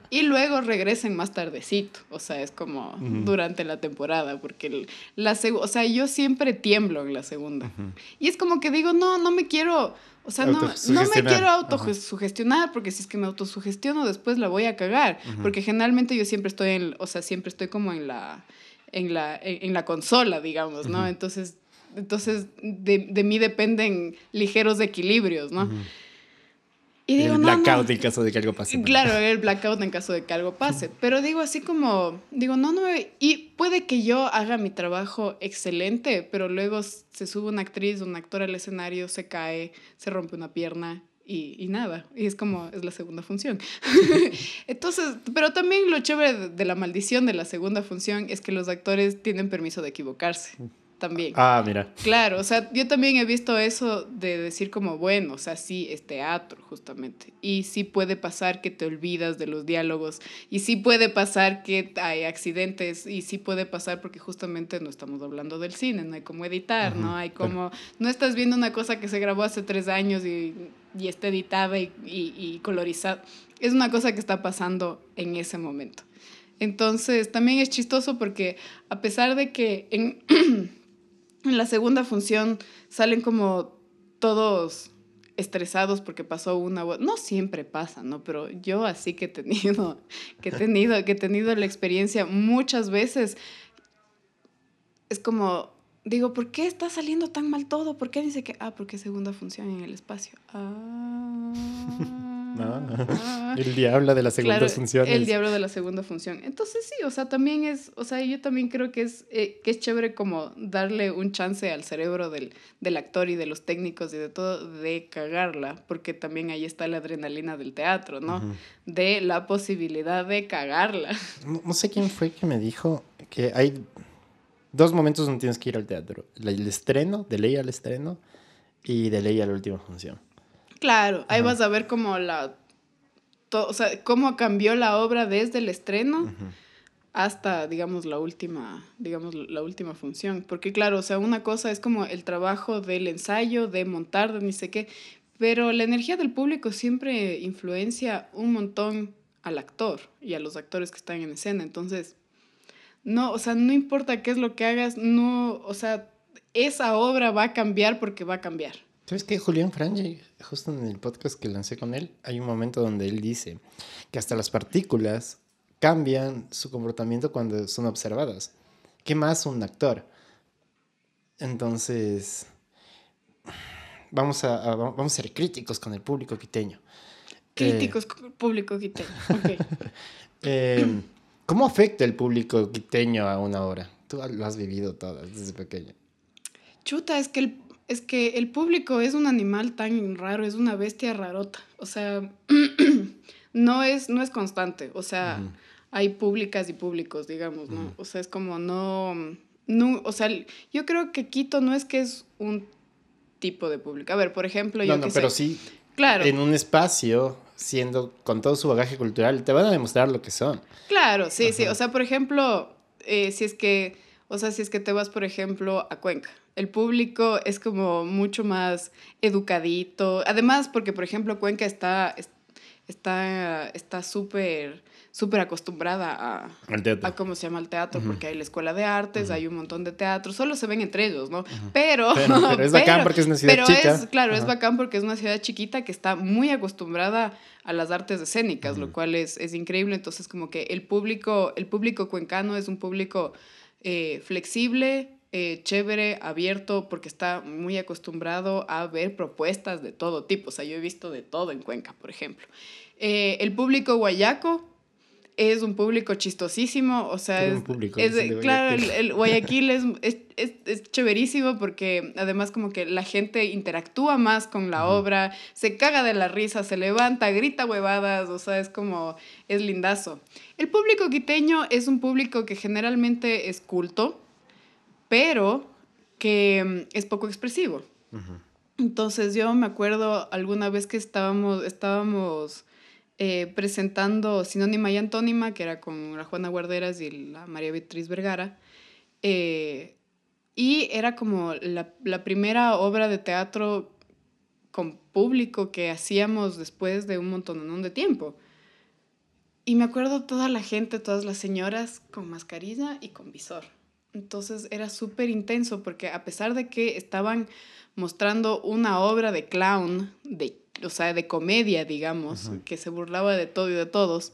B: y luego regresen más tardecito. O sea, es como durante la temporada, porque el- la o sea, yo siempre tiemblo en la segunda. Y es como que digo, no, no me quiero... O sea, no, no me
A: Autosugestionar.
B: quiero
A: Ajá.
B: autosugestionar porque si es que me autosugestiono después la voy a cagar. Porque generalmente yo siempre estoy en, o sea, siempre estoy como en la, en la, en, en la consola, digamos, ¿no? Entonces, entonces de, de mí dependen ligeros equilibrios, ¿no? Y digo,
A: el
B: no, no.
A: blackout en caso de que algo pase.
B: Claro, el blackout en caso de que algo pase. Pero digo así como, digo, no, no, y puede que yo haga mi trabajo excelente, pero luego se sube una actriz, un actor al escenario, se cae, se rompe una pierna y, y nada. Y es como, es la segunda función. Entonces, pero también lo chévere de la maldición de la segunda función es que los actores tienen permiso de equivocarse también.
A: Ah, mira.
B: Claro, o sea, yo también he visto eso de decir como, bueno, o sea, sí, es teatro, justamente. Y sí puede pasar que te olvidas de los diálogos. Y sí puede pasar que hay accidentes. Y sí puede pasar porque justamente no estamos hablando del cine, no hay cómo editar, no hay como... No estás viendo una cosa que se grabó hace tres años y, y está editada y, y, y colorizada. Es una cosa que está pasando en ese momento. Entonces, también es chistoso porque a pesar de que en, en la segunda función salen como todos estresados porque pasó una no siempre pasa no pero yo así que he tenido que he tenido que he tenido la experiencia muchas veces es como digo por qué está saliendo tan mal todo por qué dice que ah porque segunda función en el espacio ah,
A: Ah, el diablo de las segundas
B: Claro,
A: funciones.
B: El diablo de la segunda función. Entonces sí, o sea, también es, o sea, yo también creo que es, eh, que es chévere como darle un chance al cerebro del, del actor y de los técnicos y de todo de cagarla, porque también ahí está la adrenalina del teatro, ¿no? De la posibilidad de cagarla.
A: No, no sé quién fue que me dijo que hay dos momentos donde tienes que ir al teatro. El estreno, de ley al estreno, y de ley a la última función.
B: Claro, ahí
A: Ajá.
B: vas a ver como la, to- o sea, cómo cambió la obra desde el estreno. Hasta, digamos, la última, digamos, la última función. Porque claro, o sea, una cosa es como el trabajo del ensayo, de montar, de ni sé qué, pero la energía del público siempre influencia un montón al actor y a los actores que están en escena. Entonces, no, o sea, no importa qué es lo que hagas, no, o sea, esa obra va a cambiar porque va a cambiar.
A: ¿Sabes qué? Julián Frange, justo en el podcast que lancé con él, hay un momento donde él dice que hasta las partículas cambian su comportamiento cuando son observadas. ¿Qué más un actor? Entonces, vamos a, a- vamos a ser críticos con el público quiteño.
B: Críticos, público quiteño. Ok.
A: Eh, ¿Cómo afecta el público quiteño a una obra? Tú lo has vivido todas desde pequeño.
B: Chuta, es que el, es que el público es un animal tan raro, es una bestia rarota. O sea, no es, no es constante. O sea, hay públicas y públicos, digamos, ¿no? O sea, es como no, no. O sea, yo creo que Quito no es que es un tipo de público. A ver, por ejemplo, yo
A: No, no,
B: que
A: pero
B: sé-
A: sí
B: Claro.
A: en un espacio, siendo con todo su bagaje cultural, te van a demostrar lo que son.
B: Claro, sí, sí. O sea, por ejemplo, eh, si es que, o sea, si es que te vas, por ejemplo, a Cuenca, el público es como mucho más educadito. Además, porque, por ejemplo, Cuenca está, es- está, está súper, súper acostumbrada a,
A: Al teatro.
B: a cómo se llama el teatro, porque hay la escuela de artes, hay un montón de teatros, solo se ven entre ellos, ¿no? Pero,
A: Pero, pero es bacán porque es una ciudad
B: pero
A: chica.
B: es, claro, es bacán porque es una ciudad chiquita que está muy acostumbrada a las artes escénicas, lo cual es, es increíble. Entonces, como que el público, el público cuencano es un público eh, flexible, eh, chévere, abierto, porque está muy acostumbrado a ver propuestas de todo tipo. O sea, yo he visto de todo en Cuenca, por ejemplo. Eh, el público guayaco es un público chistosísimo, o sea, es,
A: público,
B: es de claro, el,
A: Guayaquil.
B: el Guayaquil es, es, es, es chéverísimo porque además como que la gente interactúa más con la obra, se caga de la risa, se levanta, grita huevadas, o sea, es como, es lindazo. El público quiteño es un público que generalmente es culto, pero que mm, es poco expresivo. Entonces yo me acuerdo alguna vez que estábamos, estábamos eh, presentando Sinónima y Antónima, que era con la Juana Guarderas y la María Beatriz Vergara, eh, y era como la, la primera obra de teatro con público que hacíamos después de un montón de tiempo. Y me acuerdo toda la gente, todas las señoras con mascarilla y con visor. Entonces era súper intenso porque a pesar de que estaban mostrando una obra de clown, de, o sea, de comedia, digamos, que se burlaba de todo y de todos,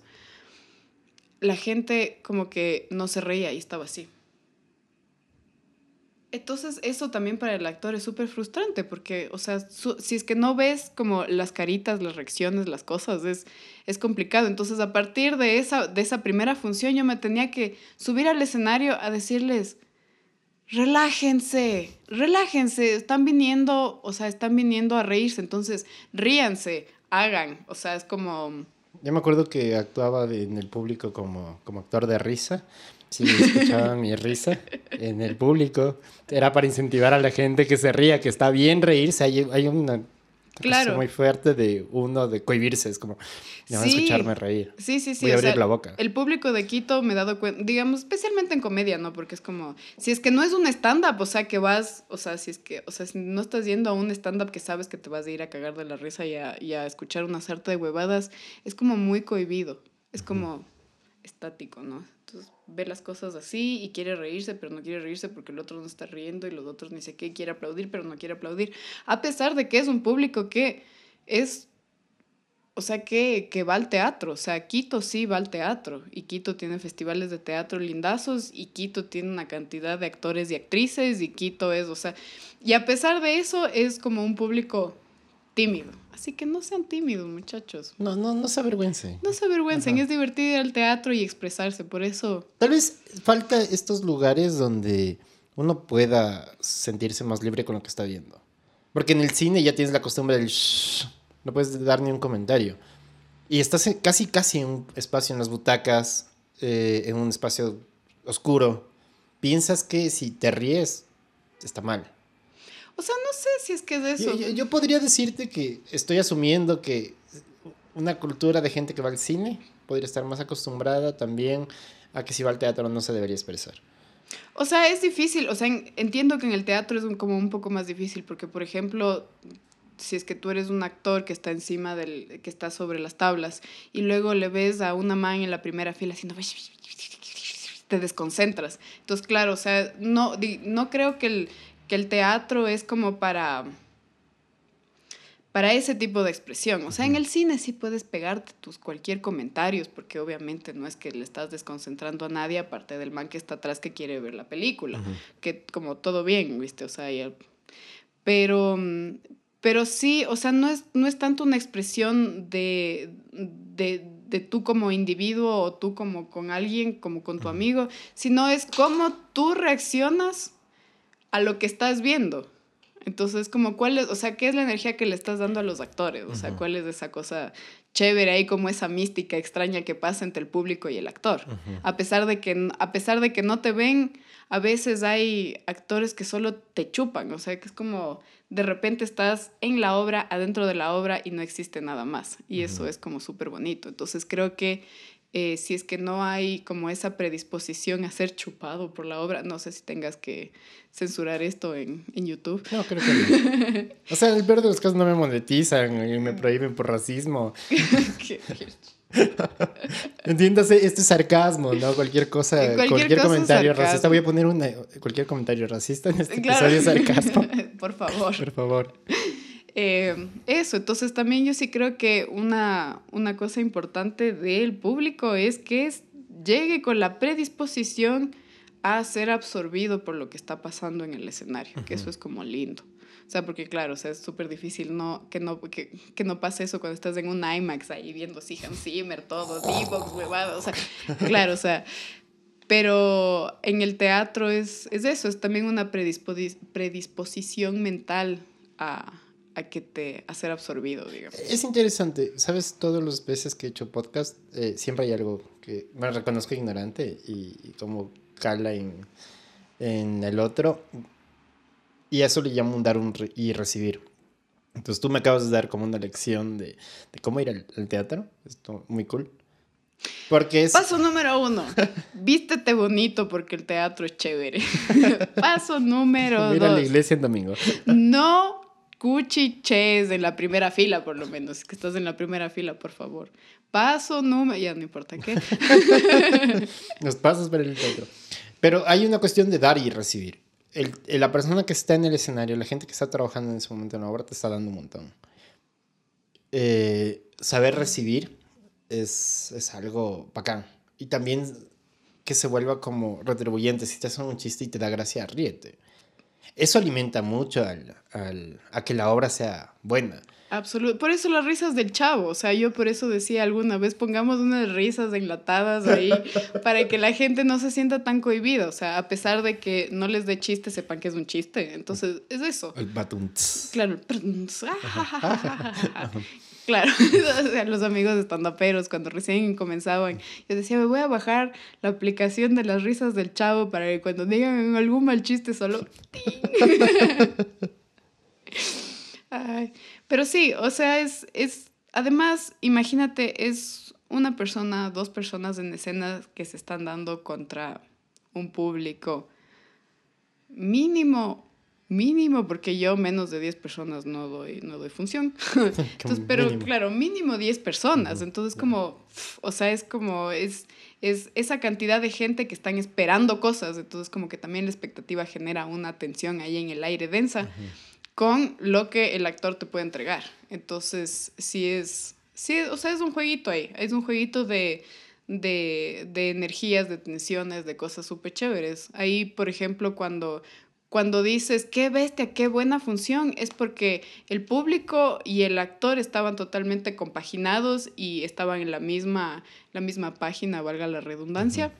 B: la gente como que no se reía y estaba así. Entonces, eso también para el actor es súper frustrante porque, o sea, si es que no ves como las caritas, las reacciones, las cosas, es, es complicado. Entonces, a partir de esa, de esa primera función, yo me tenía que subir al escenario a decirles, relájense, relájense, están viniendo, o sea, están viniendo a reírse, entonces ríanse, hagan, o sea, es como...
A: Yo me acuerdo que actuaba en el público como, como actor de risa Sí, escuchaba mi risa en el público. Era para incentivar a la gente que se ría, que está bien reírse. Hay, hay una claro. muy fuerte de uno de cohibirse. Es como, no van a escucharme reír.
B: Sí, sí, sí.
A: Voy a abrir la boca.
B: El público de Quito me he dado cuenta, digamos, especialmente en comedia, ¿no? Porque es como, si es que no es un stand-up, o sea, que vas, o sea, si es que, o sea, si no estás yendo a un stand-up que sabes que te vas a ir a cagar de la risa y a, y a escuchar una sarta de huevadas, es como muy cohibido. Es como estático, ¿no? ve las cosas así y quiere reírse, pero no quiere reírse porque el otro no está riendo y los otros ni sé qué, quiere aplaudir, pero no quiere aplaudir. A pesar de que es un público que es, o sea, que, que va al teatro. O sea, Quito sí va al teatro y Quito tiene festivales de teatro lindazos y Quito tiene una cantidad de actores y actrices y Quito es, o sea, y a pesar de eso es como un público tímido. Así que no sean tímidos, muchachos.
A: No, no, no se avergüencen.
B: No se avergüencen, es divertido ir al teatro y expresarse, por eso.
A: Tal vez falta estos lugares donde uno pueda sentirse más libre con lo que está viendo. Porque en el cine ya tienes la costumbre del shh, no puedes dar ni un comentario. Y estás casi, casi en un espacio en las butacas, eh, en un espacio oscuro. Piensas que si te ríes, está mal.
B: O sea, no sé si es que es eso.
A: Yo, podría decirte que estoy asumiendo que una cultura de gente que va al cine podría estar más acostumbrada también a que si va al teatro no se debería expresar.
B: O sea, es difícil, o sea, entiendo que en el teatro es como un poco más difícil, porque por ejemplo, si es que tú eres un actor que está encima del, que está sobre las tablas, y luego le ves a una man en la primera fila haciendo te desconcentras. Entonces, claro, o sea, no, no creo que el, que el teatro es como para para ese tipo de expresión. O sea, en el cine sí puedes pegarte tus cualquier comentarios, porque obviamente no es que le estás desconcentrando a nadie, aparte del man que está atrás que quiere ver la película, que como todo bien, ¿viste? O sea, pero, pero sí, o sea, no es, no es tanto una expresión de, de, de tú como individuo o tú como con alguien, como con tu amigo, sino es cómo tú reaccionas a lo que estás viendo. Entonces, como cuál es, o sea, ¿qué es la energía que le estás dando a los actores? O sea, ¿cuál es esa cosa chévere ahí, como esa mística extraña que pasa entre el público y el actor? A pesar de que a pesar de que no te ven, a veces hay actores que solo te chupan, o sea, que es como de repente estás en la obra, adentro de la obra y no existe nada más. Y eso es como súper bonito. Entonces, creo que eh, si es que no hay como esa predisposición a ser chupado por la obra, no sé si tengas que censurar esto en, en YouTube.
A: No, creo que no. O sea, el peor de los casos no me monetizan y me prohíben por racismo. Entiéndase, este sarcasmo, ¿no? Cualquier cosa, cualquier, comentario racista. Voy a poner una, cualquier comentario racista en este episodio sarcasmo.
B: por favor.
A: Por favor.
B: Eh, eso, entonces también yo sí creo que una, una cosa importante del público es que llegue con la predisposición a ser absorbido por lo que está pasando en el escenario, que eso es como lindo. O sea, porque claro, o sea, es súper difícil no, que, no, que, que, no pase eso cuando estás en un IMAX ahí viendo si Zimmer, todo, D-Box, huevado, o sea, claro, o sea, pero en el teatro es, es eso, es también una predisposición mental a, a que te a ser absorbido, digamos.
A: Es interesante, sabes, todas las veces que he hecho podcast, eh, siempre hay algo que me reconozco ignorante y, como cala en, en, el otro. Y eso le llamo un dar un y recibir. Entonces tú me acabas de dar como una lección de, de cómo ir al, teatro. Esto muy cool. Porque es...
B: Paso número uno, vístete bonito porque el teatro es chévere. Paso número dos.
A: Mira la iglesia en domingo.
B: no cuchiches en la primera fila, por lo menos, que estás en la primera fila, por favor. Paso número, ya no importa qué.
A: Los pasos para el teatro. Pero hay una cuestión de dar y recibir. La persona que está en el escenario, la gente que está trabajando en ese momento en la obra, te está dando un montón. Eh, saber recibir es, es algo bacán. Y también que se vuelva como retribuyente. Si te hacen un chiste y te da gracia, ríete. Eso alimenta mucho al, al, a que la obra sea buena.
B: Absoluto. Por eso las risas del chavo. O sea, yo por eso decía alguna vez, pongamos unas risas enlatadas ahí para que la gente no se sienta tan cohibida. O sea, a pesar de que no les dé chiste, sepan que es un chiste. Entonces, es eso.
A: El batuntz.
B: Claro. Claro, o sea, los amigos estandaperos cuando recién comenzaban, yo decía, me voy a bajar la aplicación de las risas del chavo para que cuando digan algún mal chiste solo... Ay, pero sí, o sea, es, es, además, imagínate, es una persona, dos personas en escena que se están dando contra un público mínimo, mínimo, porque yo menos de 10 personas no doy, no doy función. Entonces, pero claro, mínimo 10 personas. Entonces, como, o sea, es como, es, es esa cantidad de gente que están esperando cosas. Entonces, como que también la expectativa genera una tensión ahí en el aire densa con lo que el actor te puede entregar. Entonces, sí es, sí, o sea, es un jueguito ahí, es un jueguito de, de, de energías, de tensiones, de cosas súper chéveres. Ahí, por ejemplo, cuando, cuando dices, qué bestia, qué buena función, es porque el público y el actor estaban totalmente compaginados y estaban en la misma, la misma página, valga la redundancia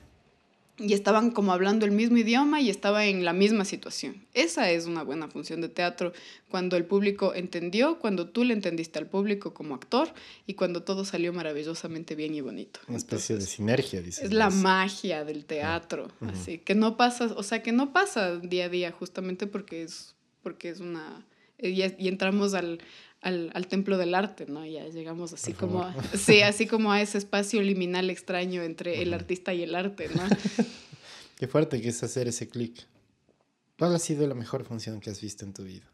B: y estaban como hablando el mismo idioma y estaba en la misma situación. Esa es una buena función de teatro, cuando el público entendió, cuando tú le entendiste al público como actor y cuando todo salió maravillosamente bien y bonito.
A: Una especie de sinergia, dices.
B: Es la magia del teatro, así que no pasa, o sea, que no pasa día a día justamente porque es porque es una y, y entramos al, al, al, templo del arte, ¿no? Ya llegamos así como, a, sí, así como a ese espacio liminal extraño entre el artista y el arte, ¿no?
A: Qué fuerte que es hacer ese clic. ¿Cuál ha sido la mejor función que has visto en tu vida?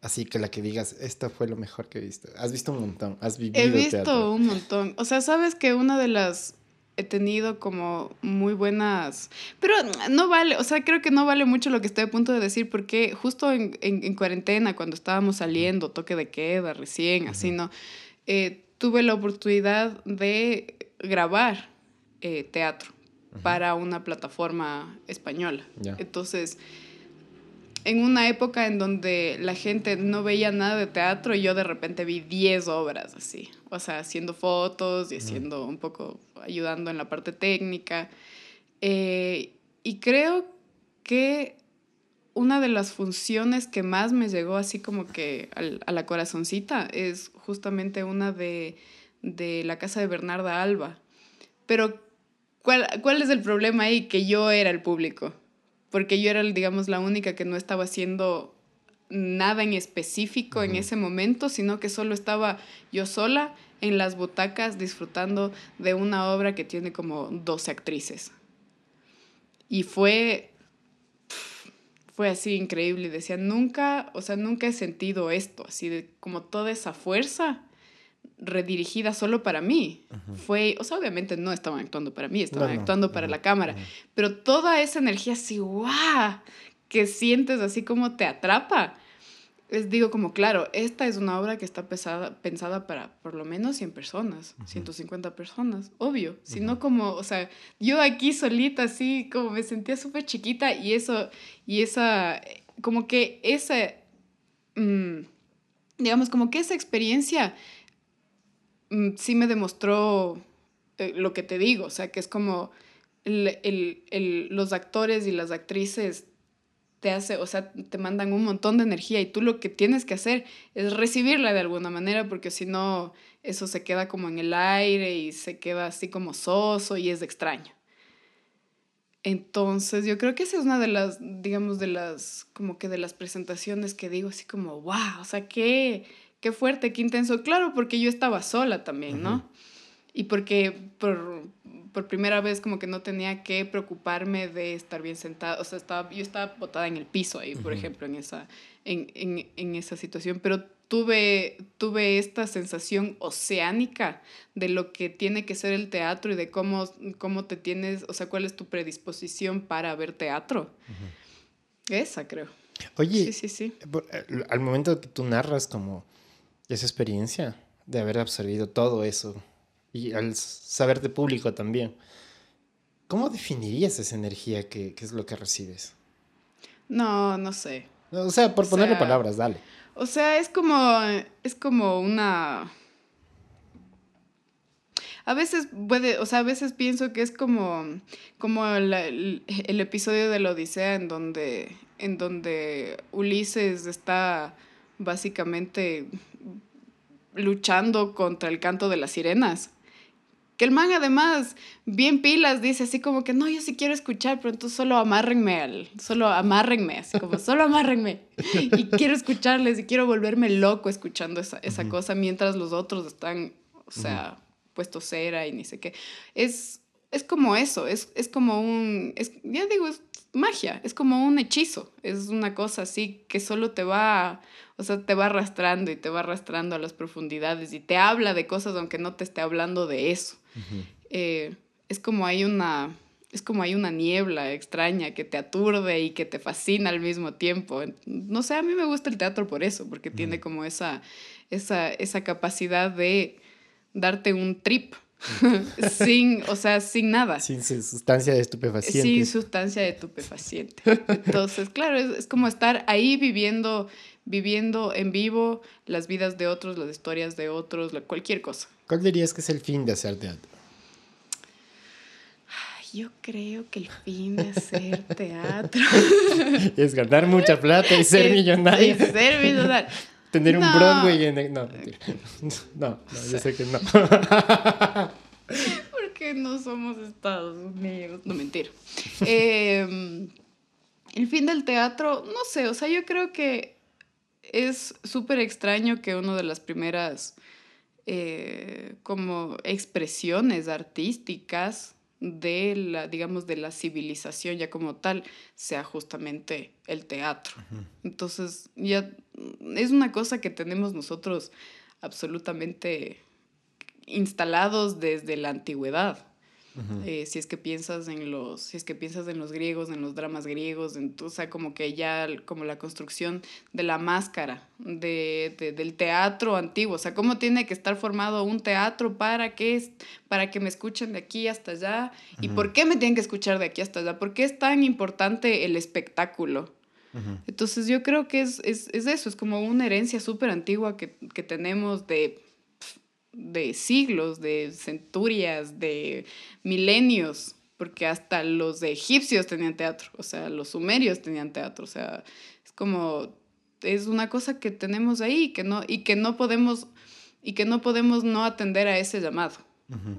A: Así que la que digas, esta fue lo mejor que he visto. Has visto un montón, has vivido.
B: He visto un montón. O sea, sabes que una de las he tenido como muy buenas, pero no vale, o sea, creo que no vale mucho lo que estoy a punto de decir porque justo en, en, cuarentena, cuando estábamos saliendo, toque de queda, recién, así, ¿no? Eh, tuve la oportunidad de grabar eh, teatro para una plataforma española. Entonces, en una época en donde la gente no veía nada de teatro, yo de repente vi 10 obras así, o sea, haciendo fotos y haciendo un poco ayudando en la parte técnica. Eh, y creo que una de las funciones que más me llegó así como que a la corazoncita es justamente una de, de la casa de Bernarda Alba. Pero, ¿cuál, ¿cuál es el problema ahí? Que yo era el público. Porque yo era, digamos, la única que no estaba haciendo nada en específico en ese momento, sino que solo estaba yo sola en las butacas disfrutando de una obra que tiene como 12 actrices. Y fue, fue así increíble. Decía, nunca, o sea, nunca he sentido esto, así de como toda esa fuerza redirigida solo para mí. Fue, o sea, obviamente no estaban actuando para mí, estaban actuando para la cámara, pero toda esa energía así, ¡guau! que sientes así como te atrapa les digo como, claro, esta es una obra que está pesada, pensada para por lo menos 100 personas, 150 personas, obvio. Si no como, o sea, yo aquí solita así, como me sentía súper chiquita y eso, y esa, como que esa, mm, digamos, como que esa experiencia sí me demostró eh, lo que te digo, o sea, que es como el, el, el, los actores y las actrices te hace, o sea, te mandan un montón de energía y tú lo que tienes que hacer es recibirla de alguna manera porque si no, eso se queda como en el aire y se queda así como soso y es extraño. Entonces, yo creo que esa es una de las, digamos, de las, como que de las presentaciones que digo así como, wow, o sea, qué, qué fuerte, qué intenso. Claro, porque yo estaba sola también, ¿no? Y porque por, por primera vez como que no tenía que preocuparme de estar bien sentada. O sea, estaba, yo estaba botada en el piso ahí, por ejemplo, en esa, en, en, en, esa situación. Pero tuve, tuve esta sensación oceánica de lo que tiene que ser el teatro y de cómo, cómo te tienes, o sea, cuál es tu predisposición para ver teatro. Esa, creo.
A: Oye, sí, sí, sí. Eh, al momento que tú narras como esa experiencia de haber absorbido todo eso y al saber de público también. ¿Cómo definirías esa energía que, que es lo que recibes?
B: No, no sé.
A: O sea, por ponerle palabras, dale.
B: O sea, es como, es como una... A veces puede, o sea, a veces pienso que es como, como el, episodio de la Odisea en donde, en donde Ulises está básicamente luchando contra el canto de las sirenas. Que el man además, bien pilas, dice así como que no, yo sí quiero escuchar, pero entonces solo amárrenme al, solo amárrenme, así como solo amárrenme. Y quiero escucharles y quiero volverme loco escuchando esa, esa cosa mientras los otros están, o sea, puesto cera y ni sé qué. Es, es como eso, es, es como un, es, ya digo, es magia, es como un hechizo, es una cosa así que solo te va, o sea, te va arrastrando y te va arrastrando a las profundidades y te habla de cosas aunque no te esté hablando de eso. Eh, es como hay una es como hay una niebla extraña que te aturde y que te fascina al mismo tiempo. No sé, a mí me gusta el teatro por eso, porque tiene como esa, esa, esa capacidad de darte un trip. sin, o sea, sin nada.
A: Sin sustancia de estupefaciente.
B: Sin sustancia de estupefaciente. Entonces, claro, es, es, como estar ahí viviendo, viviendo en vivo las vidas de otros, las historias de otros, cualquier cosa.
A: ¿Cuál dirías que es el fin de hacer teatro?
B: Yo creo que el fin de hacer teatro
A: es ganar mucha plata y ser millonario.
B: Y ser millonario.
A: Tener un Broadway en. No, no, no, yo sé que no.
B: Porque no somos Estados Unidos. No, mentira. Em, el fin del teatro, no sé, o sea, yo creo que es súper extraño que una de las primeras eh, como expresiones artísticas de la, digamos, de la civilización ya como tal, sea justamente el teatro. Entonces, ya es una cosa que tenemos nosotros absolutamente instalados desde la antigüedad. Eh, si es que piensas en los si es que piensas en los griegos en los dramas griegos en, o sea como que ya como la construcción de la máscara de, del teatro antiguo. O sea cómo tiene que estar formado un teatro para que para que me escuchen de aquí hasta allá y por qué me tienen que escuchar de aquí hasta allá por qué es tan importante el espectáculo entonces yo creo que es, es, es eso es como una herencia súper antigua que, que tenemos de de siglos, de centurias, de milenios, porque hasta los egipcios tenían teatro, o sea, los sumerios tenían teatro, o sea, es como, es una cosa que tenemos ahí y que no, y que no podemos, y que no podemos no atender a ese llamado.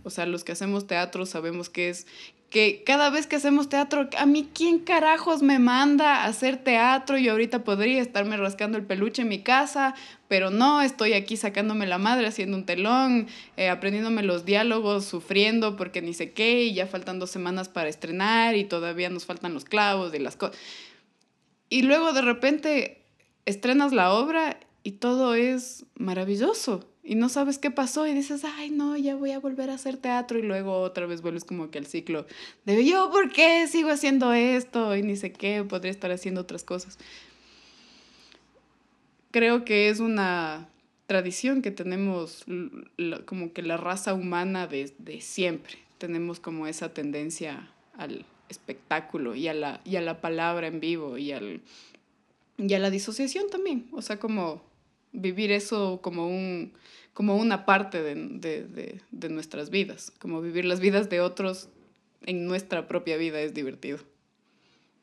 B: O sea, los que hacemos teatro sabemos que es que cada vez que hacemos teatro, a mí quién carajos me manda a hacer teatro, yo ahorita podría estarme rascando el peluche en mi casa, pero no, estoy aquí sacándome la madre haciendo un telón, eh, aprendiéndome los diálogos, sufriendo porque ni sé qué, y ya faltan dos semanas para estrenar y todavía nos faltan los clavos de las cosas. Y luego de repente estrenas la obra y todo es maravilloso y no sabes qué pasó y dices, ay, no, ya voy a volver a hacer teatro y luego otra vez vuelves como que al ciclo de yo, ¿por qué sigo haciendo esto? Y ni sé qué, podría estar haciendo otras cosas. Creo que es una tradición que tenemos como que la raza humana desde siempre. Tenemos como esa tendencia al espectáculo y a la, y a la palabra en vivo y, al, y a la disociación también. O sea, como vivir eso como un como una parte de, nuestras vidas, como vivir las vidas de otros en nuestra propia vida es divertido.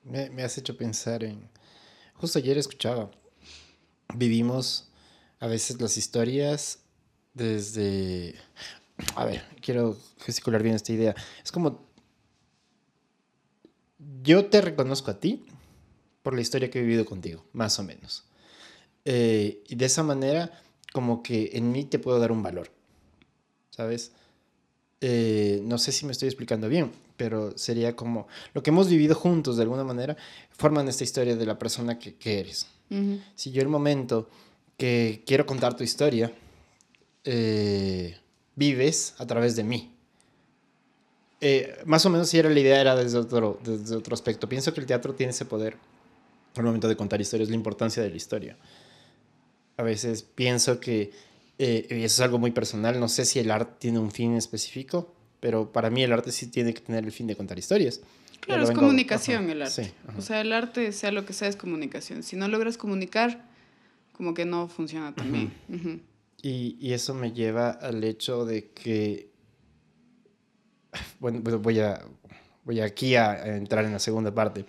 A: Me, me has hecho pensar en, justo ayer escuchaba, vivimos a veces las historias desde, a ver, quiero gesticular bien esta idea, es como, yo te reconozco a ti por la historia que he vivido contigo, más o menos. Eh, y de esa manera como que en mí te puedo dar un valor, ¿sabes? Eh, no sé si me estoy explicando bien, pero sería como lo que hemos vivido juntos de alguna manera forman esta historia de la persona que, eres. Si yo el momento que quiero contar tu historia, eh, vives a través de mí. Eh, más o menos si era la idea era desde otro, desde otro aspecto. Pienso que el teatro tiene ese poder al momento de contar historias, la importancia de la historia a veces pienso que, eh, y eso es algo muy personal, no sé si el arte tiene un fin específico, pero para mí el arte sí tiene que tener el fin de contar historias.
B: Claro, es comunicación el arte. o sea, el arte, sea lo que sea, es comunicación. Si no logras comunicar, como que no funciona también.
A: Y, y, eso me lleva al hecho de que, bueno, voy a, voy aquí a entrar en la segunda parte.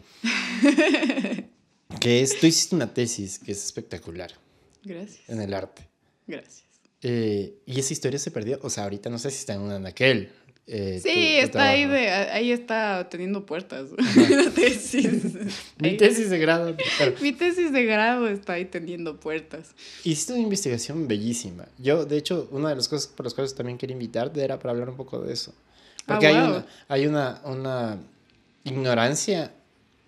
A: que es, tú hiciste una tesis que es espectacular.
B: Gracias.
A: En el arte.
B: Gracias.
A: Eh, y esa historia se perdió. O sea, ahorita no sé si está en un anaquel.
B: Eh, sí, está ahí, de, ahí está teniendo puertas. Mi
A: tesis de grado.
B: Mi tesis de grado está ahí teniendo puertas.
A: Hiciste una investigación bellísima. Yo, de hecho, una de las cosas por las cuales también quería invitarte era para hablar un poco de eso. Porque ah, hay, una, hay una, una ignorancia,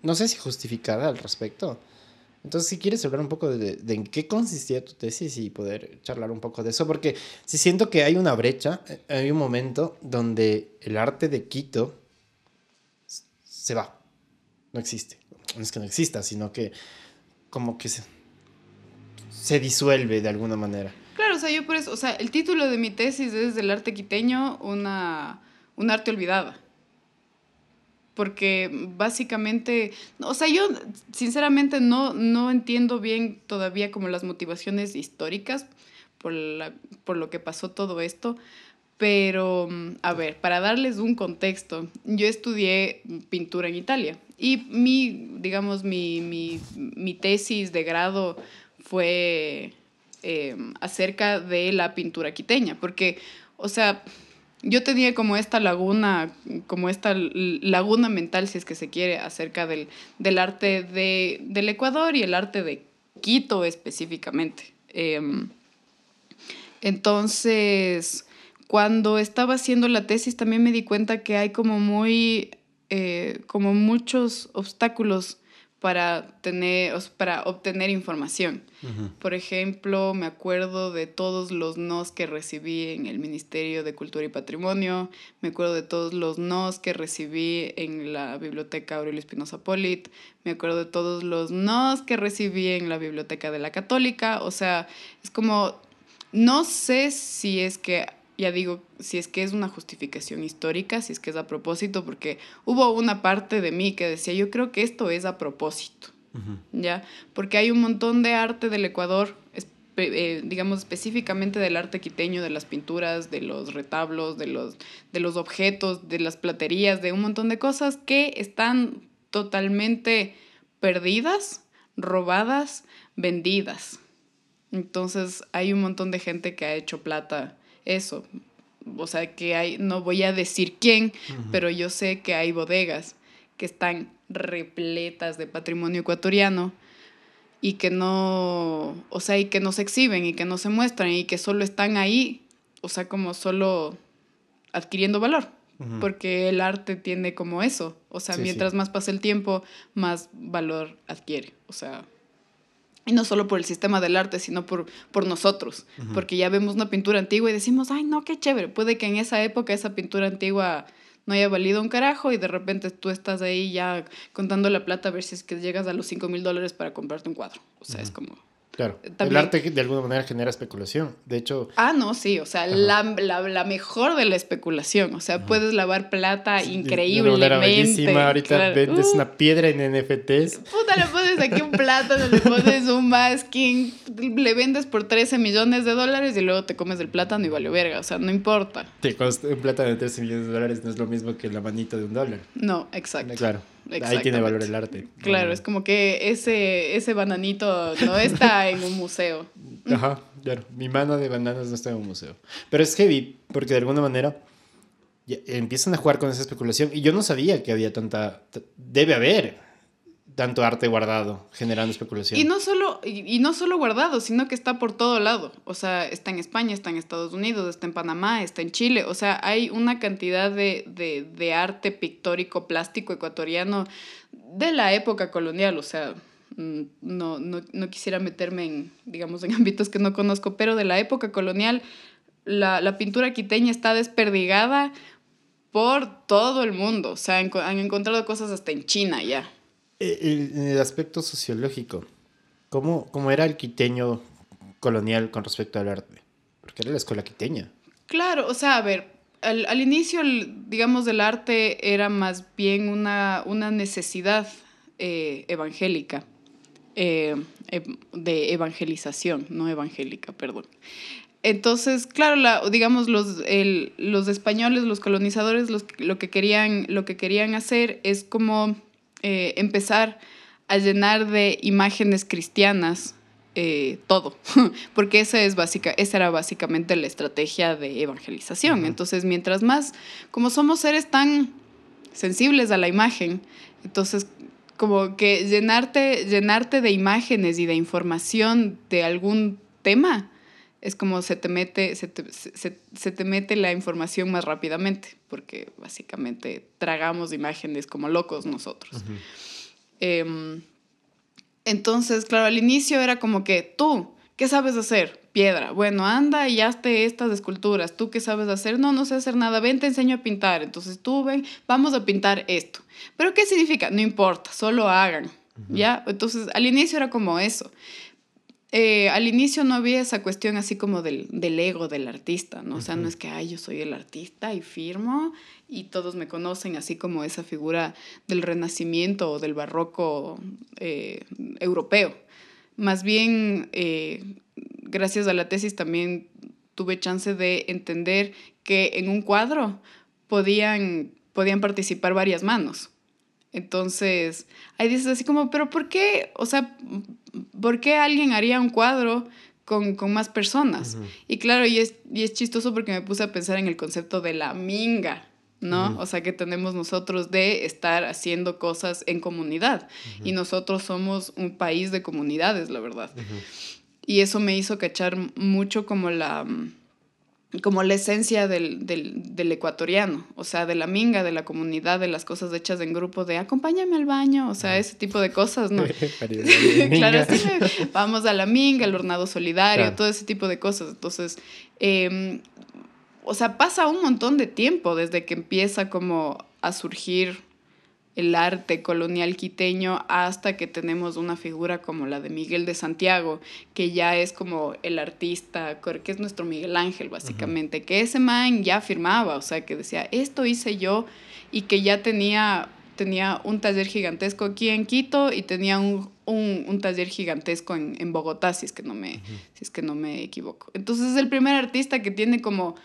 A: no sé si justificada al respecto, entonces, si quieres hablar un poco de, en qué consistía tu tesis y poder charlar un poco de eso, porque si siento que hay una brecha, eh, hay un momento donde el arte de Quito se va, no existe. No es que no exista, sino que como que se, se disuelve de alguna manera.
B: Claro, o sea, yo por eso, o sea, el título de mi tesis es del arte quiteño, una, un arte olvidado porque básicamente, o sea, yo sinceramente no, no entiendo bien todavía como las motivaciones históricas por, la, por lo que pasó todo esto, pero a ver, para darles un contexto, yo estudié pintura en Italia y mi, digamos, mi, mi, mi tesis de grado fue eh, acerca de la pintura quiteña, porque, o sea, yo tenía como esta laguna, como esta laguna mental, si es que se quiere, acerca del, del arte de, del Ecuador y el arte de Quito específicamente. Em, entonces, cuando estaba haciendo la tesis también me di cuenta que hay como muy, eh, como muchos obstáculos para, tener, para obtener información. Por ejemplo, me acuerdo de todos los nos que recibí en el Ministerio de Cultura y Patrimonio, me acuerdo de todos los nos que recibí en la Biblioteca Aurelio Espinosa Polit, me acuerdo de todos los nos que recibí en la Biblioteca de la Católica, o sea, es como, no sé si es que ya digo, si es que es una justificación histórica, si es que es a propósito, porque hubo una parte de mí que decía, yo creo que esto es a propósito, ¿ya? Porque hay un montón de arte del Ecuador, eh, digamos específicamente del arte quiteño, de las pinturas, de los retablos, de los, de los objetos, de las platerías, de un montón de cosas que están totalmente perdidas, robadas, vendidas. Entonces hay un montón de gente que ha hecho plata eso. O sea, que hay, no voy a decir quién, pero yo sé que hay bodegas que están repletas de patrimonio ecuatoriano y que no, o sea, y que no se exhiben y que no se muestran y que solo están ahí, o sea, como solo adquiriendo valor, porque el arte tiene como eso, o sea, mientras más pasa el tiempo, más valor adquiere, o sea, y no solo por el sistema del arte, sino por, por nosotros. Porque ya vemos una pintura antigua y decimos, ay, no, qué chévere. Puede que en esa época esa pintura antigua no haya valido un carajo y de repente tú estás ahí ya contando la plata a ver si es que llegas a los 5 mil dólares para comprarte un cuadro. O sea, es como
A: Claro. El arte de alguna manera genera especulación. De hecho.
B: Ah, no, sí. O sea, la, la, la, mejor de la especulación. O sea, puedes lavar plata increíblemente. De
A: bellísima. Ahorita vendes uh. una piedra en NFTs.
B: Puta, le pones aquí un plátano, le pones un masking, le vendes por 13 millones de dólares y luego te comes el plátano y vale verga. O sea, no importa.
A: Sí, un plátano de 13 millones de dólares no es lo mismo que la manita de un dólar.
B: No, exacto.
A: Claro. Ahí tiene valor el arte.
B: Claro, es como que ese, ese bananito no está en un museo.
A: Ajá, claro. Mi mano de bananas no está en un museo. Pero es heavy, porque de alguna manera empiezan a jugar con esa especulación. Y yo no sabía que había tanta. Debe haber tanto arte guardado, generando especulación.
B: Y no solo, y, no solo guardado, sino que está por todo lado. O sea, está en España, está en Estados Unidos, está en Panamá, está en Chile. O sea, hay una cantidad de, de, de arte pictórico, plástico ecuatoriano de la época colonial. O sea, mm, no, no, no, quisiera meterme en, digamos, en ámbitos que no conozco, pero de la época colonial, la, la pintura quiteña está desperdigada por todo el mundo. O sea, han encontrado cosas hasta en China ya.
A: En el aspecto sociológico, ¿cómo, ¿cómo era el quiteño colonial con respecto al arte? Porque era la escuela quiteña.
B: Claro, o sea, a ver, al, al inicio, digamos, del arte era más bien una, una necesidad eh, evangélica, eh, de evangelización, no evangélica, perdón. Entonces, claro, la, digamos, los, el, los españoles, los colonizadores, los, lo, que querían, lo que querían hacer es como eh, empezar a llenar de imágenes cristianas eh, todo, porque esa, es básica, esa era básicamente la estrategia de evangelización. Entonces, mientras más, como somos seres tan sensibles a la imagen, entonces como que llenarte, llenarte de imágenes y de información de algún tema es como se te mete, se te, se, te mete la información más rápidamente, porque básicamente tragamos imágenes como locos nosotros. Em, entonces, claro, al inicio era como que tú, ¿qué sabes hacer? Piedra. Bueno, anda y hazte estas esculturas. ¿Tú qué sabes hacer? No, no sé hacer nada. Ven, te enseño a pintar. Entonces tú ven, vamos a pintar esto. ¿Pero qué significa? No importa, solo hagan. ¿Ya? Entonces, al inicio era como eso. Eh, al inicio no había esa cuestión así como del, del ego del artista, ¿no? O sea, no es que, ay, yo soy el artista y firmo y todos me conocen así como esa figura del renacimiento o del barroco eh, europeo. Más bien, eh, gracias a la tesis también tuve chance de entender que en un cuadro podían, podían participar varias manos. Entonces, ahí dices así como, pero ¿por qué? O sea, ¿por qué alguien haría un cuadro con, más personas? Y claro, y es, y es chistoso porque me puse a pensar en el concepto de la minga, ¿no? O sea, que tenemos nosotros de estar haciendo cosas en comunidad. Y nosotros somos un país de comunidades, la verdad. Y eso me hizo cachar mucho como la como la esencia del, del, ecuatoriano, o sea, de la minga, de la comunidad, de las cosas hechas en grupo, de acompáñame al baño, o sea, ese tipo de cosas, ¿no? claro, sí, vamos a la minga, el hornado solidario, todo ese tipo de cosas. Entonces, em, o sea, pasa un montón de tiempo desde que empieza como a surgir el arte colonial quiteño hasta que tenemos una figura como la de Miguel de Santiago, que ya es como el artista, que es nuestro Miguel Ángel básicamente, que ese man ya firmaba, o sea, que decía, esto hice yo y que ya tenía, tenía un taller gigantesco aquí en Quito y tenía un, un, taller gigantesco en, en, Bogotá, si es, que no me, si es que no me equivoco. Entonces es el primer artista que tiene como,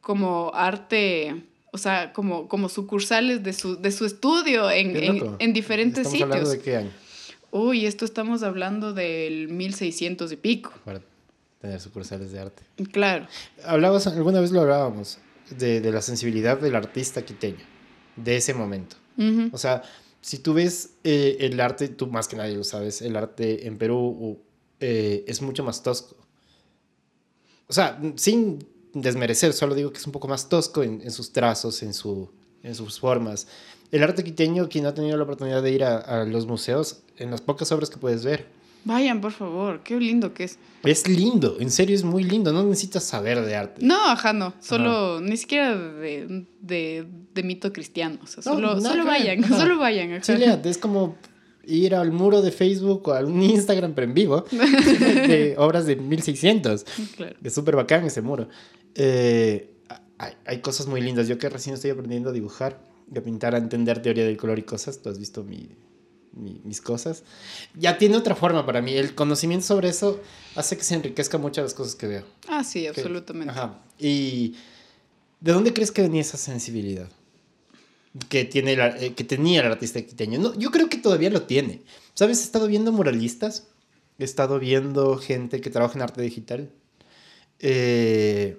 B: como arte o sea, como, como sucursales de su, de su estudio en, en, en, diferentes
A: ¿Estamos
B: sitios.
A: hablando de qué año?
B: Uy, esto estamos hablando del 1600 y pico.
A: Para tener sucursales de arte.
B: Claro.
A: Hablabas, alguna vez lo hablábamos, de, de la sensibilidad del artista quiteño, de ese momento. O sea, si tú ves eh, el arte, tú más que nadie lo sabes, el arte en Perú eh, es mucho más tosco. O sea, sin desmerecer, solo digo que es un poco más tosco en, sus trazos, en, su, en sus formas. El arte quiteño, quien no ha tenido la oportunidad de ir a, los museos, en las pocas obras que puedes ver.
B: Vayan, por favor, qué lindo que es.
A: Es lindo, en serio es muy lindo, no necesitas saber de arte.
B: No, ajá, no, solo, ni siquiera de, de, de, mito cristiano, o sea, solo, solo vayan, solo vayan.
A: Ajá. es como ir al muro de Facebook o a un Instagram, pero en vivo, de obras de 1600. Claro. Es súper bacán ese muro. Eh, hay, hay, cosas muy lindas. Yo que recién estoy aprendiendo a dibujar, a pintar, a entender teoría del color y cosas, tú has visto mi, mis cosas. Ya tiene otra forma para mí. El conocimiento sobre eso hace que se enriquezca muchas las cosas que veo.
B: Ah, sí, absolutamente.
A: Ajá. ¿Y de dónde crees que venía esa sensibilidad? que, tiene eh, que tenía el artista quiteño. No, yo creo que todavía lo tiene. ¿Sabes? He estado viendo muralistas, he estado viendo gente que trabaja en arte digital. Eh,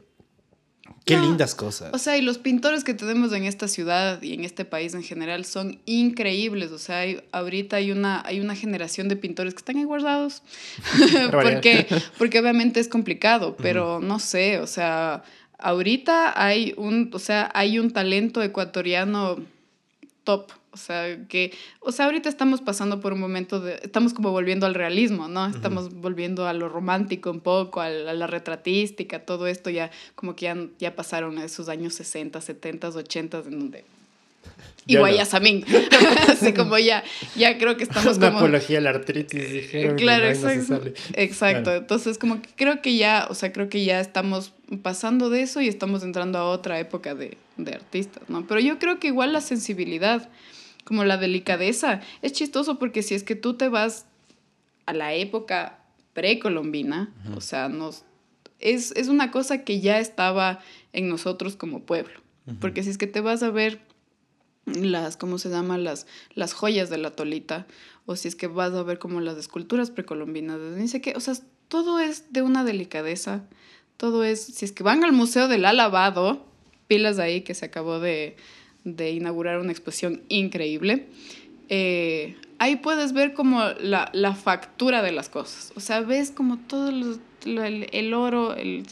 A: qué lindas cosas.
B: O sea, y los pintores que tenemos en esta ciudad y en este país en general son increíbles. O sea, ahorita hay una, hay una generación de pintores que están ahí guardados. porque, porque obviamente es complicado, pero no sé, o sea ahorita hay un, o sea, hay un talento ecuatoriano top. O sea, que, o sea, ahorita estamos pasando por un momento de, estamos como volviendo al realismo, ¿no? Estamos volviendo a lo romántico un poco, a la, retratística, todo esto ya, como que ya, ya pasaron esos años 60, 70, 80, en donde y Guayasamín. Así como ya, ya creo que estamos
A: Una
B: como...
A: apología a la artritis, dijeron.
B: Claro,
A: que no, ahí no se
B: exacto.
A: sale.
B: Exacto.
A: Claro.
B: Entonces, como que creo que ya, o sea, creo que ya estamos pasando de eso y estamos entrando a otra época de, de artistas, ¿no? Pero yo creo que igual la sensibilidad, como la delicadeza, es chistoso porque si es que tú te vas a la época precolombina, o sea, nos, es, es una cosa que ya estaba en nosotros como pueblo. Porque si es que te vas a ver las, ¿cómo se llama? Las, las joyas de la tolita, o si es que vas a ver como las esculturas precolombinas, sé qué, o sea, todo es de una delicadeza, todo es, si es que van al Museo del Alabado, pilas ahí que se acabó de, de inaugurar una exposición increíble, eh, ahí puedes ver como la, la factura de las cosas, o sea, ves como todo los- el, el oro, el,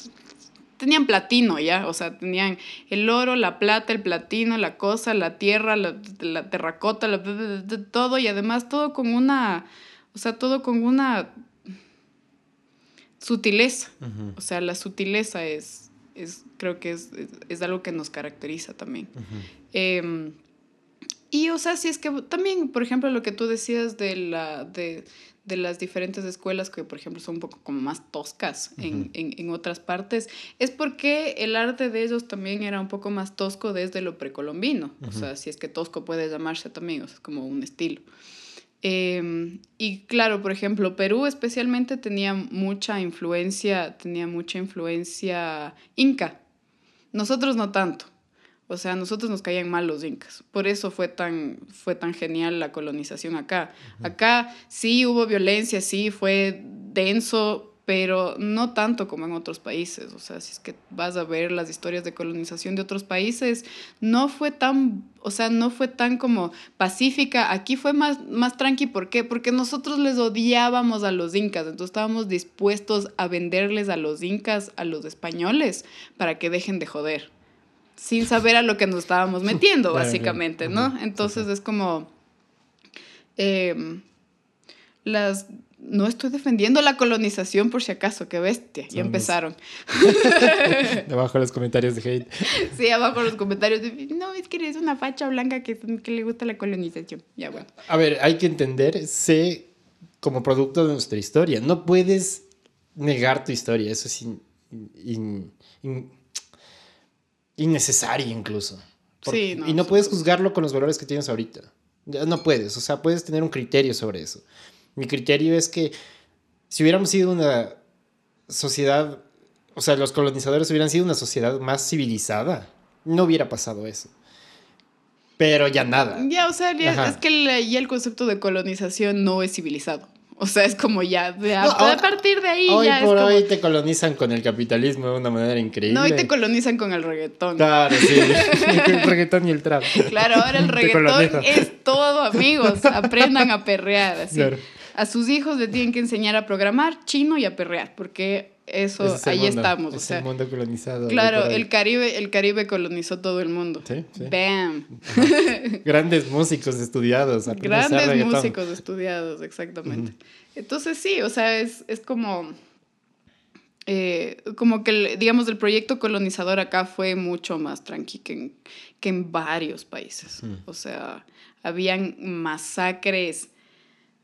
B: tenían platino ya, o sea, tenían el oro, la plata, el platino, la cosa, la tierra, la, la terracota, la, todo y además todo con una, o sea, todo con una sutileza. O sea, la sutileza es, es creo que es, es, es algo que nos caracteriza también.
A: ujú.
B: Eh, y, o sea, si es que también, por ejemplo, lo que tú decías de, la, de, de las diferentes escuelas que, por ejemplo, son un poco como más toscas en, en, en otras partes, es porque el arte de ellos también era un poco más tosco desde lo precolombino. O sea, si es que tosco puede llamarse también, o sea, es como un estilo. Eh, y claro, por ejemplo, Perú especialmente tenía mucha influencia, tenía mucha influencia inca. Nosotros no tanto. O sea, a nosotros nos caían mal los incas. Por eso fue tan, fue tan genial la colonización acá. Acá sí hubo violencia, sí fue denso, pero no tanto como en otros países. O sea, si es que vas a ver las historias de colonización de otros países, no fue tan, o sea, no fue tan como pacífica. Aquí fue más, más tranqui. ¿Por qué? Porque nosotros les odiábamos a los incas. Entonces estábamos dispuestos a venderles a los incas, a los españoles, para que dejen de joder sin saber a lo que nos estábamos metiendo, básicamente. ¿no? Entonces es como... em, las... No estoy defendiendo la colonización por si acaso, qué bestia. Ya empezaron.
A: Debajo los comentarios de hate.
B: Sí, abajo en los comentarios. de, no, es que eres una facha blanca que, que le gusta la colonización. Ya bueno.
A: A ver, hay que entender, sé como producto de nuestra historia. No puedes negar tu historia, eso es in- in- in- innecesario incluso.
B: Sí, no,
A: y no puedes juzgarlo con los valores que tienes ahorita. No puedes, o sea, puedes tener un criterio sobre eso. Mi criterio es que si hubiéramos sido una sociedad, o sea, los colonizadores hubieran sido una sociedad más civilizada, no hubiera pasado eso. Pero ya nada.
B: Ya, o sea, ya- es que el- ya el concepto de colonización no es civilizado. O sea, es como ya, de a,
A: No,
B: a
A: ahora-
B: partir de ahí
A: Hoy
B: ya es
A: por
B: como...
A: hoy te colonizan con el capitalismo de una manera increíble.
B: No, y te colonizan con el reggaetón.
A: Claro, sí. el reggaetón y el trap.
B: Claro, ahora el reggaetón es todo, amigos. Aprendan a perrear. Así.
A: Claro.
B: A sus hijos le tienen que enseñar a programar chino y a perrear, porque eso,
A: es
B: ahí
A: mundo,
B: estamos. O
A: es
B: sea,
A: el mundo colonizado.
B: claro, el Caribe, el Caribe colonizó todo el mundo.
A: Sí, sí.
B: Bam.
A: Grandes músicos estudiados.
B: Grandes músicos estudiados, exactamente. Entonces sí, o sea, es, es como... eh, como que, el- digamos, el proyecto colonizador acá fue mucho más tranqui que en, que en varios países. O sea, habían masacres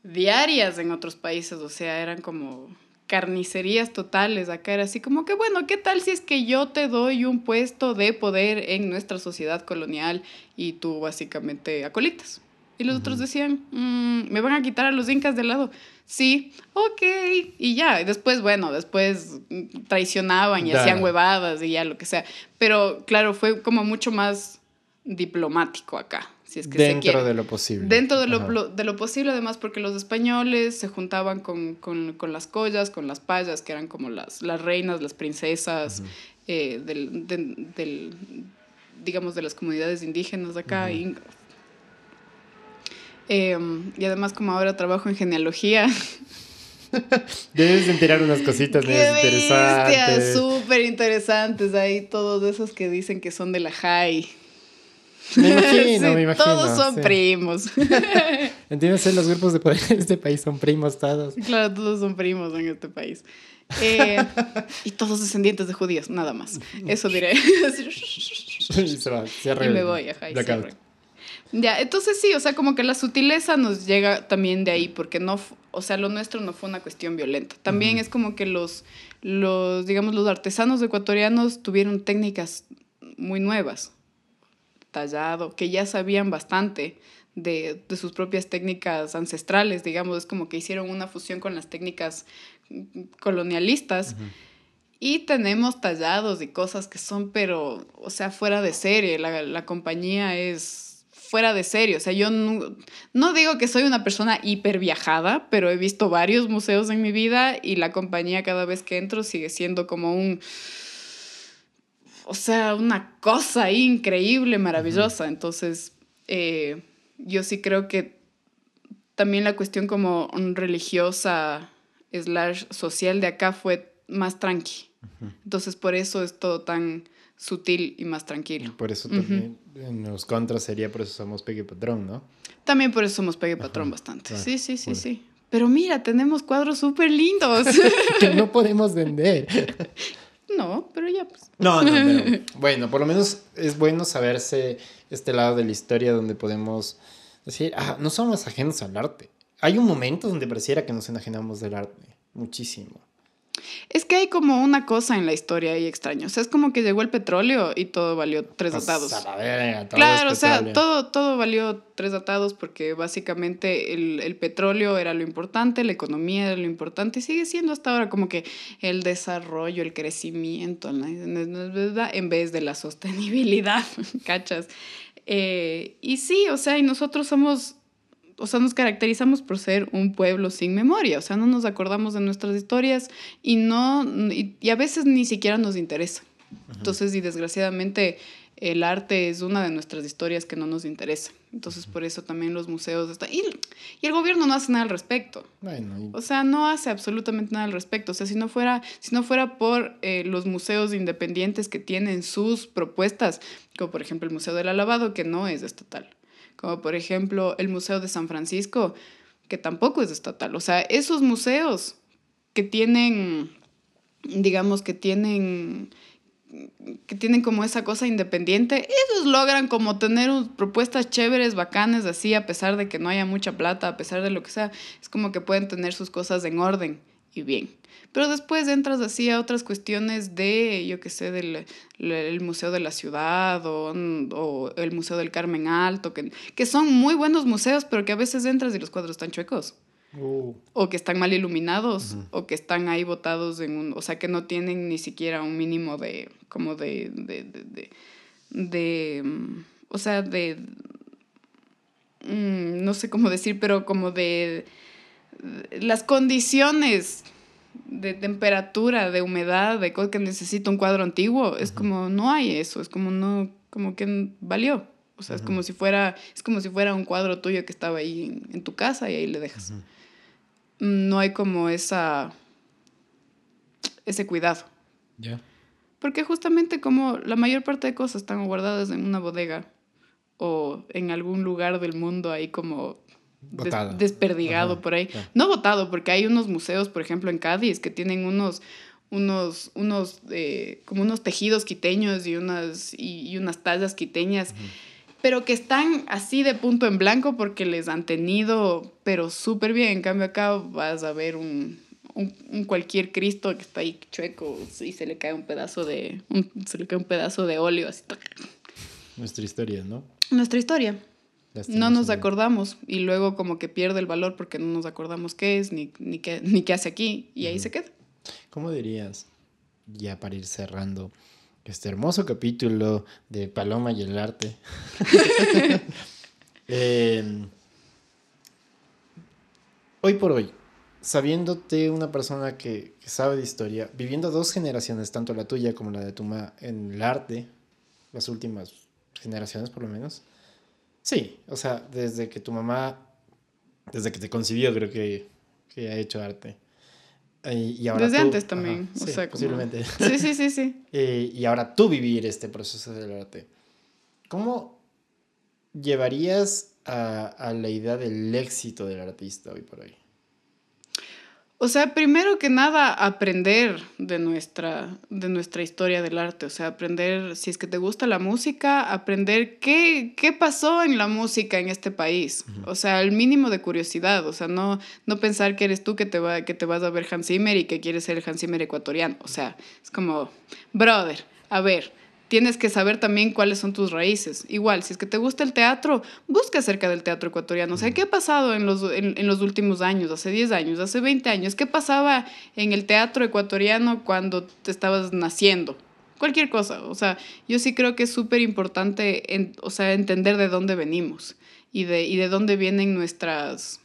B: diarias en otros países, o sea, eran como carnicerías totales. Acá era así como que, bueno, ¿qué tal si es que yo te doy un puesto de poder en nuestra sociedad colonial y tú básicamente acolitas? Y los otros decían, "Mm, ¿me van a quitar a los incas de lado? Sí, ok. Y ya, y después, bueno, después traicionaban y hacían huevadas y ya lo que sea. Pero claro, fue como mucho más diplomático acá, si es que se
A: Dentro
B: quiere.
A: de lo posible.
B: Dentro de lo, de lo posible, además, porque los españoles se juntaban con, con- con las collas, con las payas, que eran como las, las reinas, las princesas eh, del, del- del- digamos, de las comunidades indígenas de acá. y, eh, y además, como ahora trabajo en genealogía,
A: Debes de enterar unas cositas interesantes.
B: Súper interesantes ahí, todos esos que dicen que son de la high.
A: Me imagino,
B: Sí,
A: me imagino.
B: Todos son
A: sí.
B: primos.
A: Entiéndase, los grupos de poder en este país son primos todos.
B: Claro, todos son primos en este país. Eh, y todos descendientes de judíos, nada más. Eso diré.
A: se va, cierra
B: y me voy, ajá, y. Ya, entonces sí, o sea, como que la sutileza nos llega también de ahí, porque no, o sea, lo nuestro no fue una cuestión violenta. También es como que los, los, digamos, los artesanos ecuatorianos tuvieron técnicas muy nuevas, tallado, que ya sabían bastante de, de, sus propias técnicas ancestrales, digamos, es como que hicieron una fusión con las técnicas colonialistas. Y tenemos tallados y cosas que son, pero, o sea, fuera de serie. La, la compañía es fuera de serie. O sea, yo no, no, digo que soy una persona hiper viajada, pero he visto varios museos en mi vida y la compañía cada vez que entro sigue siendo como un... O sea, una cosa increíble, maravillosa. Entonces, eh, yo sí creo que también la cuestión como religiosa slash social de acá fue más tranqui. Entonces por eso es todo tan sutil y más tranquilo.
A: Por eso también en los contras sería por eso somos pegue patrón, ¿no?
B: También por eso somos pegue patrón bastante. sí, sí, sí, sí. Pero mira, tenemos cuadros súper lindos.
A: que no podemos vender.
B: No, pero ya pues.
A: No, no, bueno, por lo menos es bueno saberse este lado de la historia donde podemos decir, ah, no somos ajenos al arte. Hay un momento donde pareciera que nos enajenamos del arte, muchísimo.
B: Es que hay como una cosa en la historia ahí extraña. O sea, es como que llegó el petróleo y todo valió tres pues, atados. claro, o sea, todo, todo valió tres atados porque básicamente el, el, petróleo era lo importante, la economía era lo importante y sigue siendo hasta ahora como que el desarrollo, el crecimiento, en vez de la sostenibilidad, ¿cachas? Eh, y sí, o sea, y nosotros somos o sea, nos caracterizamos por ser un pueblo sin memoria, o sea, no nos acordamos de nuestras historias y no, y, a veces ni siquiera nos interesa. Entonces, y desgraciadamente el arte es una de nuestras historias que no nos interesa. Entonces, por eso también los museos están... Y, y el gobierno no hace nada al respecto. O sea, no hace absolutamente nada al respecto. O sea, si no fuera, si no fuera por eh, los museos independientes que tienen sus propuestas, como por ejemplo el Museo del Alabado, que no es estatal como por ejemplo el Museo de San Francisco, que tampoco es estatal. O sea, esos museos que tienen, digamos, que tienen que tienen como esa cosa independiente, ellos logran como tener propuestas chéveres, bacanes, así, a pesar de que no haya mucha plata, a pesar de lo que sea, es como que pueden tener sus cosas en orden y bien. Pero después entras así a otras cuestiones de, yo qué sé, del el Museo de la Ciudad o, o, el Museo del Carmen Alto, que, que son muy buenos museos, pero que a veces entras y los cuadros están chuecos. Uh. O que están mal iluminados, o que están ahí botados en un... O sea, que no tienen ni siquiera un mínimo de... como de... de, de, de, o sea, de... Mm, no sé cómo decir, pero como de las condiciones de temperatura, de humedad, de cosas que necesita un cuadro antiguo, es como no hay eso, es como no, como que valió. O sea, es como si fuera, es como si fuera un cuadro tuyo que estaba ahí en, tu casa y ahí le dejas. No hay como esa ese cuidado. Ya. Porque justamente como la mayor parte de cosas están guardadas en una bodega o en algún lugar del mundo ahí como desperdigado por ahí. No botado, porque hay unos museos, por ejemplo, en Cádiz, que tienen unos, unos, unos, eh, como unos tejidos quiteños y unas, y, unas tallas quiteñas, pero que están así de punto en blanco porque les han tenido, pero súper bien. En cambio, acá vas a ver un, un, cualquier Cristo que está ahí chueco y se le cae un pedazo de, se le cae un pedazo de óleo así.
A: Nuestra historia, ¿no?
B: Nuestra historia. No nos acordamos y luego como que pierde el valor porque no nos acordamos qué es ni, ni, qué, ni qué hace aquí y ahí se queda.
A: ¿Cómo dirías, ya para ir cerrando este hermoso capítulo de Paloma y el arte? Em, hoy por hoy, sabiéndote una persona que, que, sabe de historia, viviendo dos generaciones, tanto la tuya como la de tu mamá, en el arte, las últimas generaciones por lo menos, Sí, o sea, desde que tu mamá, desde que te concibió, creo que, que ha hecho arte. Y, ahora
B: desde antes también, o sea, posiblemente. Sí, sí, sí, sí.
A: y ahora tú vivir este proceso del arte. ¿Cómo llevarías a, a la idea del éxito del artista hoy por hoy?
B: O sea, primero que nada, aprender de nuestra, de nuestra historia del arte. O sea, aprender, si es que te gusta la música, aprender qué, qué pasó en la música en este país. O sea, el mínimo de curiosidad. O sea, no, no pensar que eres tú que te, va, que te vas a ver Hans Zimmer y que quieres ser el Hans Zimmer ecuatoriano. O sea, es como, brother, a ver, tienes que saber también cuáles son tus raíces. Igual, si es que te gusta el teatro, busca acerca del teatro ecuatoriano. O sea, ¿qué ha pasado en los, en, los últimos años, hace 10 años, hace 20 años? ¿Qué pasaba en el teatro ecuatoriano cuando te estabas naciendo? Cualquier cosa. O sea, yo sí creo que es súper importante o sea, entender de dónde venimos y de, y de dónde vienen nuestras...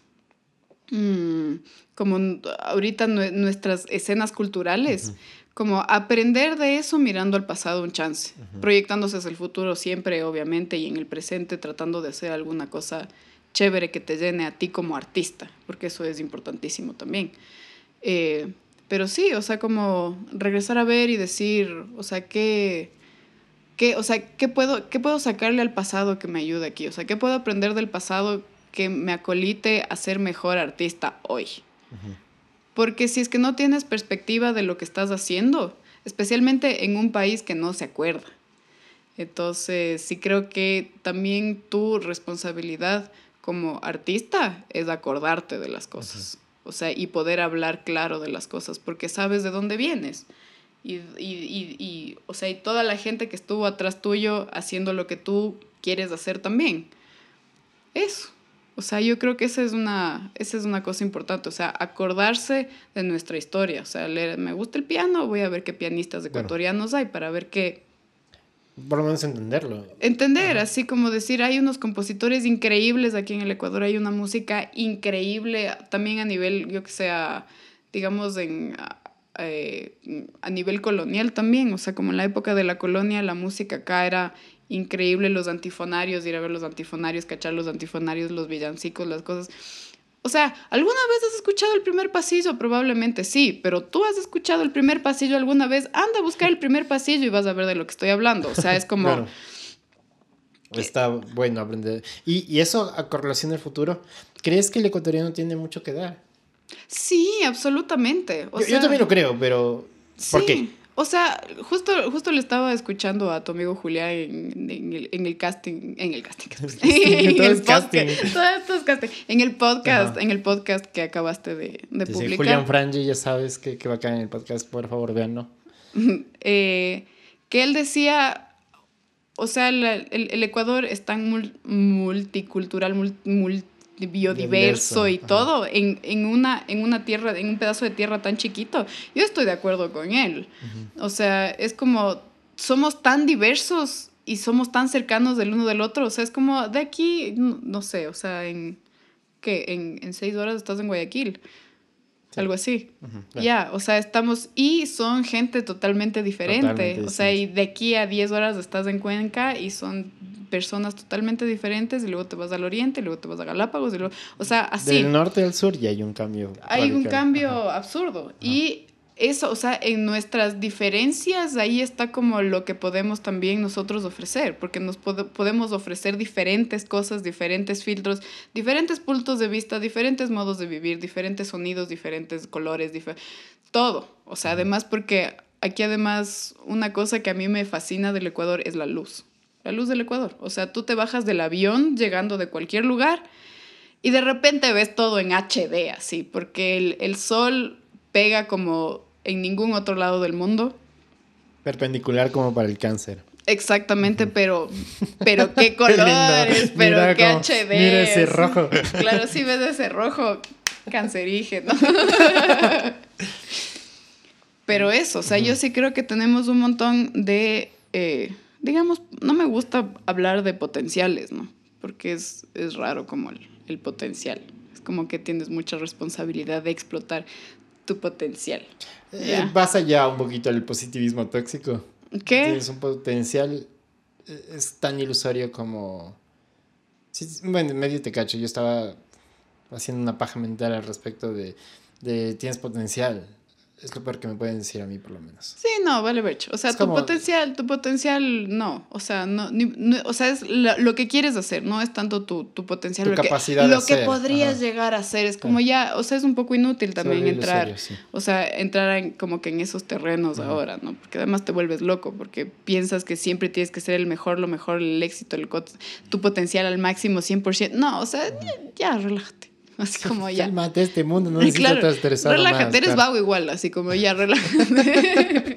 B: Mm, como ahorita nuestras escenas culturales como aprender de eso mirando al pasado un chance, proyectándose hacia el futuro siempre, obviamente, y en el presente tratando de hacer alguna cosa chévere que te llene a ti como artista, porque eso es importantísimo también. Eh, pero sí, o sea, como regresar a ver y decir, o sea, ¿qué, qué, o sea, ¿qué, puedo, ¿qué puedo sacarle al pasado que me ayude aquí? O sea, ¿qué puedo aprender del pasado que me acolite a ser mejor artista hoy? Porque si es que no tienes perspectiva de lo que estás haciendo, especialmente en un país que no se acuerda. Entonces, sí creo que también tu responsabilidad como artista es acordarte de las cosas. O sea, y poder hablar claro de las cosas, porque sabes de dónde vienes. Y, y, y, o sea, y toda la gente que estuvo atrás tuyo haciendo lo que tú quieres hacer también. Eso. O sea, yo creo que esa es una, esa es una cosa importante, o sea, acordarse de nuestra historia. O sea, leer, me gusta el piano, voy a ver qué pianistas ecuatorianos hay para ver qué...
A: Por lo menos entenderlo.
B: Entender, así como decir, hay unos compositores increíbles aquí en el Ecuador, hay una música increíble, también a nivel, yo que sea, digamos, en, eh, a nivel colonial también, o sea, como en la época de la colonia, la música acá era increíble los antifonarios, ir a ver los antifonarios, cachar los antifonarios, los villancicos, las cosas. O sea, ¿alguna vez has escuchado el primer pasillo? Probablemente sí, pero tú has escuchado el primer pasillo alguna vez. Anda a buscar el primer pasillo y vas a ver de lo que estoy hablando. O sea, es como...
A: Está bueno aprender. Y, y eso a correlación del futuro, ¿crees que el ecuatoriano tiene mucho que dar?
B: Sí, absolutamente.
A: yo, también lo creo, pero ¿por qué?
B: O sea, justo, justo le estaba escuchando a tu amigo Julián en, el, en el, casting, en el casting, en el casting. Esto es casting. En el podcast, en el podcast que acabaste de, de publicar.
A: Julián Frangi, ya sabes que, que va a caer en el podcast, por favor, véanlo.
B: eh, que él decía, o sea, el, el, Ecuador es tan multicultural, multi biodiverso y todo en, en, una, en una tierra, en un pedazo de tierra tan chiquito. Yo estoy de acuerdo con él. O sea, es como somos tan diversos y somos tan cercanos del uno del otro. O sea, es como de aquí, no, sé, o sea, en, ¿qué? En, en seis horas estás en Guayaquil. Algo así. Ya, o sea, estamos y son gente totalmente diferente. o sea, y de aquí a 10 horas estás en Cuenca y son personas totalmente diferentes y luego te vas al oriente y luego te vas a Galápagos y luego, o sea, así.
A: Del norte al sur ya hay un cambio.
B: Hay un cambio absurdo. Y eso, o sea, en nuestras diferencias, ahí está como lo que podemos también nosotros ofrecer, porque nos podemos ofrecer diferentes cosas, diferentes filtros, diferentes puntos de vista, diferentes modos de vivir, diferentes sonidos, diferentes colores, todo. O sea, además porque aquí además una cosa que a mí me fascina del Ecuador es la luz la luz del Ecuador. O sea, tú te bajas del avión llegando de cualquier lugar y de repente ves todo en HD, así, porque el, el sol pega como en ningún otro lado del mundo.
A: Perpendicular como para el cáncer.
B: Exactamente, pero, pero qué colores, pero qué HD.
A: Mira ese rojo.
B: Claro, sí ves ese rojo cancerígeno. pero eso, o sea, yo sí creo que tenemos un montón de eh, digamos, no me gusta hablar de potenciales, ¿no? Porque es, es raro como el, el, potencial. Es como que tienes mucha responsabilidad de explotar tu potencial.
A: Eh, vas allá un poquito al positivismo tóxico. ¿Qué? Tienes un potencial, eh, es tan ilusorio como... bueno, medio te cacho, yo estaba haciendo una paja mental al respecto de, de tienes potencial. Es lo peor que me pueden decir a mí, por lo menos.
B: Sí, no, vale vercho. O sea, tu potencial, tu potencial, no. O sea, no, o sea, es lo, que quieres hacer, no es tanto tu, tu potencial. Tu lo capacidad que, Lo que podrías llegar a hacer es como ya, o sea, es un poco inútil también entrar. O sea, entrar en, como que en esos terrenos ahora, ¿no? Porque además te vuelves loco, porque piensas que siempre tienes que ser el mejor, lo mejor, el éxito, el, tu potencial al máximo, 100%. No, o sea, ya relájate. Así como ya.
A: Cálmate, este mundo no necesita claro,
B: estar Relájate, eres vago igual, así como ya, relájate.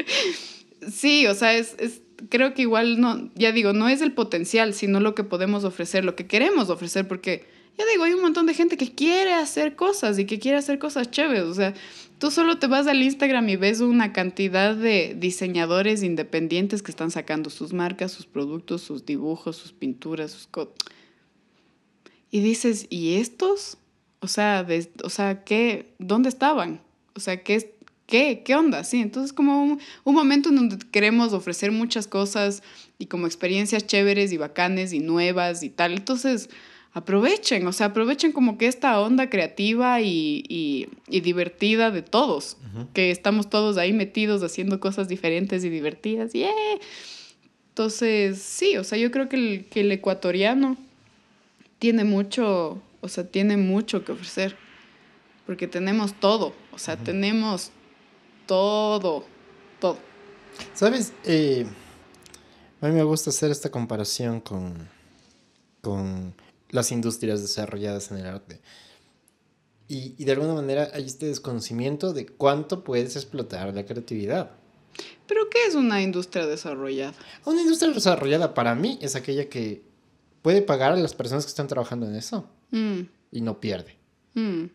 B: sí, o sea, es, es, creo que igual no, ya digo, no es el potencial, sino lo que podemos ofrecer, lo que queremos ofrecer, porque ya digo, hay un montón de gente que quiere hacer cosas y que quiere hacer cosas chéveres, o sea, tú solo te vas al Instagram y ves una cantidad de diseñadores independientes que están sacando sus marcas, sus productos, sus dibujos, sus pinturas, sus y dices, ¿y estos? O sea, o sea, ¿qué? ¿Dónde estaban? O sea, ¿qué, qué, qué onda? Sí, entonces como un, un momento en donde queremos ofrecer muchas cosas y como experiencias chéveres y bacanes y nuevas y tal. Entonces, aprovechen, o sea, aprovechen como que esta onda creativa y, y, y divertida de todos, que estamos todos ahí metidos haciendo cosas diferentes y divertidas. ¡Yeah! Entonces, sí, o sea, yo creo que el, que el ecuatoriano tiene mucho, o sea, tiene mucho que ofrecer, porque tenemos todo, o sea, tenemos todo, todo.
A: ¿Sabes? Eh, a mí me gusta hacer esta comparación con, con las industrias desarrolladas en el arte. Y, y, de alguna manera hay este desconocimiento de cuánto puedes explotar la creatividad.
B: ¿Pero qué es una industria desarrollada?
A: Una industria desarrollada para mí es aquella que puede pagar a las personas que están trabajando en eso mm. y no pierde. Mm.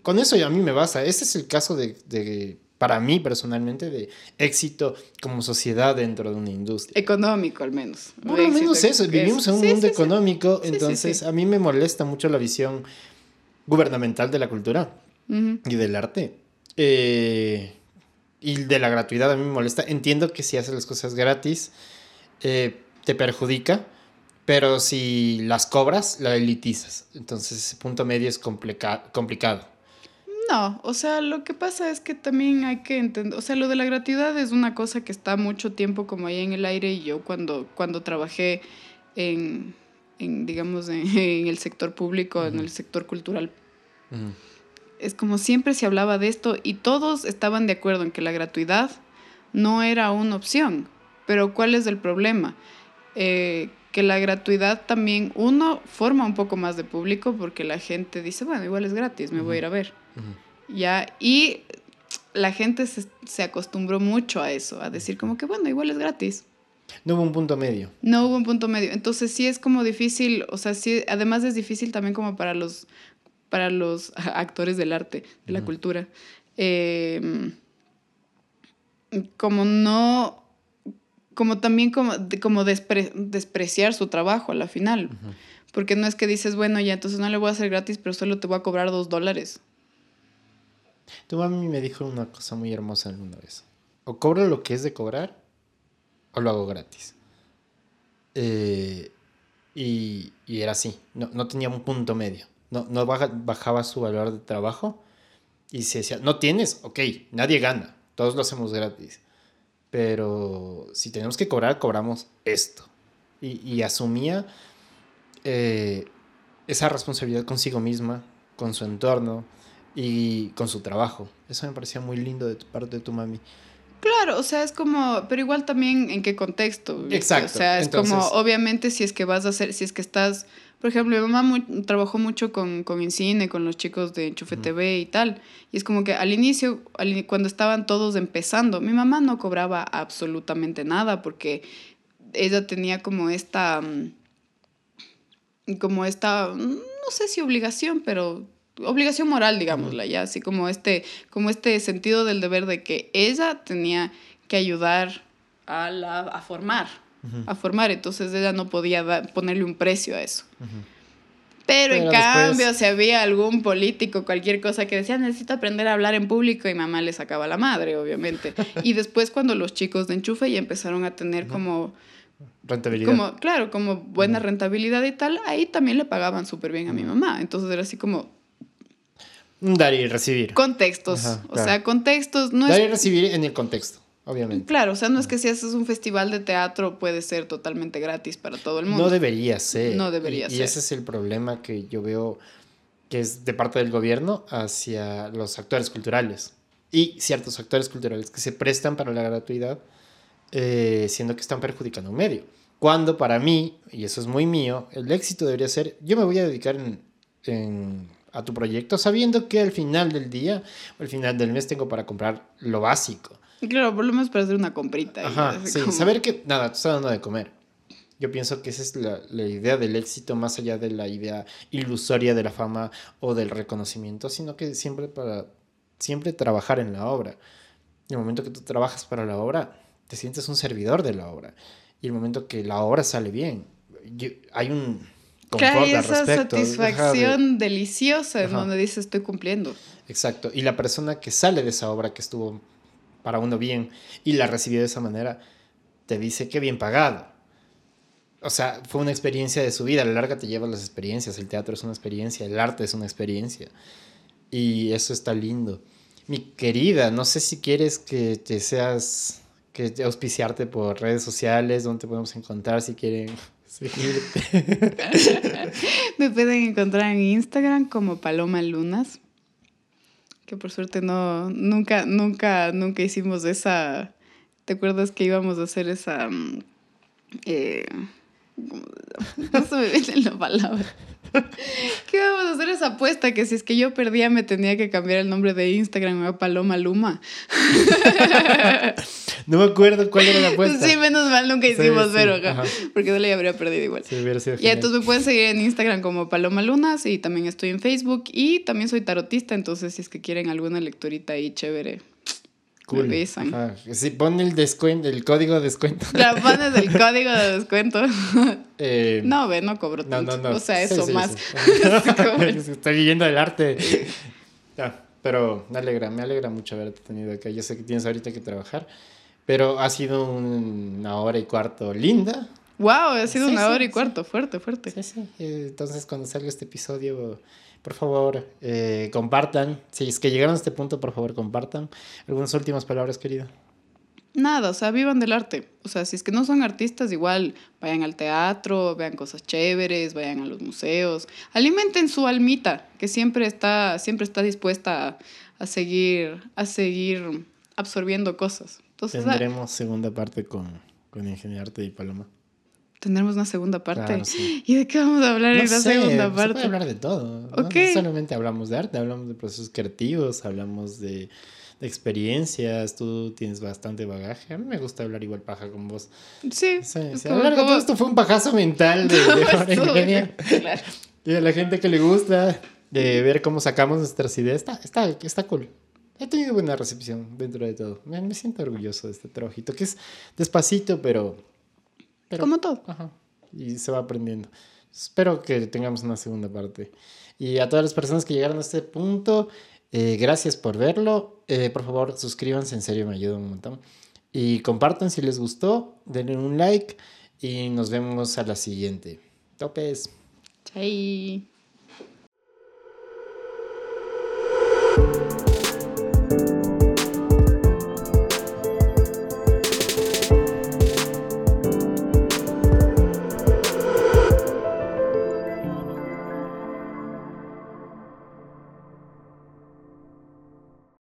A: Con eso a mí me basta. Ese es el caso de, para mí personalmente, de éxito como sociedad dentro de una industria.
B: Económico al menos.
A: Por lo menos eso, vivimos en un mundo económico, entonces a mí me molesta mucho la visión gubernamental de la cultura y del arte. Eh, y de la gratuidad a mí me molesta. Entiendo que si haces las cosas gratis, eh, te perjudica, pero si las cobras, la elitizas. Entonces ese punto medio es complicado.
B: No, o sea, lo que pasa es que también hay que entender, o sea, lo de la gratuidad es una cosa que está mucho tiempo como ahí en el aire y yo cuando, cuando trabajé en, en digamos, en, el sector público, en el sector cultural, es como siempre se hablaba de esto y todos estaban de acuerdo en que la gratuidad no era una opción. Pero ¿cuál es el problema? Eh, que la gratuidad también, uno, forma un poco más de público porque la gente dice, bueno, igual es gratis, me voy a ir a ver. Ya, y la gente se, se, acostumbró mucho a eso, a decir como que, bueno, igual es gratis.
A: No hubo un punto medio.
B: No hubo un punto medio. Entonces sí es como difícil, o sea, sí, además es difícil también como para los, para los actores del arte, de la cultura. Em, como no como también como, como despreciar su trabajo a la final. Porque no es que dices, bueno, ya entonces no le voy a hacer gratis, pero solo te voy a cobrar dos dólares.
A: Tu mami me dijo una cosa muy hermosa alguna vez. O cobro lo que es de cobrar, o lo hago gratis. Eh, y, y, era así, no, no, tenía un punto medio. No, no bajaba su valor de trabajo y se decía, no tienes, ok, nadie gana, todos lo hacemos gratis pero si tenemos que cobrar, cobramos esto. Y, asumía eh, esa responsabilidad consigo misma, con su entorno y con su trabajo. Eso me parecía muy lindo de tu parte de tu mami.
B: Claro, o sea, es como, pero igual también en qué contexto. Exacto. O sea, es como, obviamente, si es que vas a hacer, si es que estás por ejemplo, mi mamá trabajó mucho con, con Incine, con los chicos de Enchufe TV y tal. Y es como que al inicio, cuando estaban todos empezando, mi mamá no cobraba absolutamente nada porque ella tenía como esta, mm, como esta, no sé si obligación, pero obligación moral, digámosla, ya, así como este, como este sentido del deber de que ella tenía que ayudar a, la, a formar, a formar, entonces ella no podía ponerle un precio a eso. Pero, en cambio, si había algún político, cualquier cosa que decía, necesito aprender a hablar en público, y mamá le sacaba la madre, obviamente. y después cuando los chicos de enchufe ya empezaron a tener como... Rentabilidad. Como, claro, como buena rentabilidad y tal, ahí también le pagaban súper bien a mi mamá. Entonces era así como...
A: Dar y recibir.
B: Contextos.
A: Ajá,
B: O sea, contextos. No
A: Dar y
B: es,
A: recibir en el contexto, obviamente.
B: claro, o sea, no es que si haces un festival de teatro puede ser totalmente gratis para todo el mundo.
A: No debería ser.
B: No debería
A: y, Y
B: ser.
A: ese es el problema que yo veo que es de parte del gobierno hacia los actores culturales. Y ciertos actores culturales que se prestan para la gratuidad, eh, siendo que están perjudicando un medio. Cuando para mí, y eso es muy mío, el éxito debería ser, yo me voy a dedicar en- en- a tu proyecto sabiendo que al final del día o al final del mes tengo para comprar lo básico.
B: Claro, por lo menos para hacer una comprita.
A: Ajá, sí,
B: como-
A: saber que nada, te está dando de comer. Yo pienso que esa es la, la idea del éxito más allá de la idea ilusoria de la fama o del reconocimiento, sino que siempre para siempre trabajar en la obra. Y el momento que tú trabajas para la obra, te sientes un servidor de la obra. Y el momento que la obra sale bien, yo- hay un confort
B: Claro, y
A: al
B: esa
A: respecto. deja de-
B: satisfacción deliciosa
A: Ajá.
B: donde dices estoy cumpliendo.
A: Exacto. Y la persona que sale de esa obra que estuvo para uno bien y la recibió de esa manera, te dice que bien pagado. O sea, fue una experiencia de su vida. A la larga te llevas las experiencias. El teatro es una experiencia, el arte es una experiencia. Y eso está lindo. Mi querida, no sé si quieres que te seas, que te- auspiciarte por redes sociales, donde podemos encontrar si quieren.
B: Me pueden encontrar en Instagram como Paloma Lunas. Que por suerte no, nunca, nunca, nunca hicimos esa. ¿Te acuerdas que íbamos a hacer esa. mm, eh, no se me viene la palabra. que íbamos a hacer esa apuesta que si es que yo perdía me tenía que cambiar el nombre de Instagram a Paloma Luma.
A: No me acuerdo cuál era la apuesta.
B: Sí, menos mal nunca hicimos
A: sí,
B: cero, porque no le habría perdido igual.
A: Sí, hubiera sido genial.
B: entonces me pueden seguir en Instagram como Paloma Lunas y también estoy en Facebook y también soy tarotista, entonces si es que quieren alguna lecturita ahí chévere, me avisan.
A: Ajá. Sí, pon el descuento, el código de descuento.
B: La pones el código de descuento.
A: Eh,
B: No, ve, no cobro tanto.
A: no, no.
B: O sea, eso
A: sí,
B: más.
A: sí. Estoy viviendo del arte. Ya, pero me alegra, me alegra mucho haberte tenido acá. Yo sé que tienes ahorita que trabajar, pero ha sido un- una hora y cuarto linda.
B: wow, ha sido una hora y cuarto, fuerte, fuerte.
A: Sí, sí. Eh, Entonces, cuando salga este episodio, por favor, eh, compartan. Si es que llegaron a este punto, por favor, compartan. Algunas últimas palabras, querida.
B: Nada, o sea, vivan del arte. O sea, si es que no son artistas, igual vayan al teatro, vean cosas chéveres, vayan a los museos, alimenten su almita, que siempre está, siempre está dispuesta a, a seguir, a seguir absorbiendo cosas. Entonces, ah,
A: Tendremos segunda parte con, con Ingeniarte y Paloma.
B: Tendremos una segunda parte.
A: Claro, sí.
B: ¿Y de qué vamos a hablar en la
A: sé,
B: segunda
A: se puede
B: parte?
A: hablar de todo. ¿no?
B: Ok.
A: No solamente hablamos de arte, hablamos de procesos creativos, hablamos de, de experiencias. Tú tienes bastante bagaje. A mí me gusta hablar igual paja con vos.
B: Sí.
A: Sí,
B: es
A: A lo largo
B: como-
A: todo esto fue un pajazo mental de, de hora y
B: Estuvo
A: media.
B: bien, claro.
A: Y a la gente que le gusta de ver cómo sacamos nuestras ideas, está, está, está cool. He tenido buena recepción dentro de todo. Me, me siento orgulloso de este trabajito, que es despacito, pero... pero
B: Como todo.
A: Ajá. Y se va aprendiendo. Espero que tengamos una segunda parte. Y a todas las personas que llegaron a este punto, eh, gracias por verlo. Eh, por favor, suscríbanse, en serio, me ayuda un montón. Y compartan si les gustó, denle un like y nos vemos a la siguiente. Topes.
B: Chai.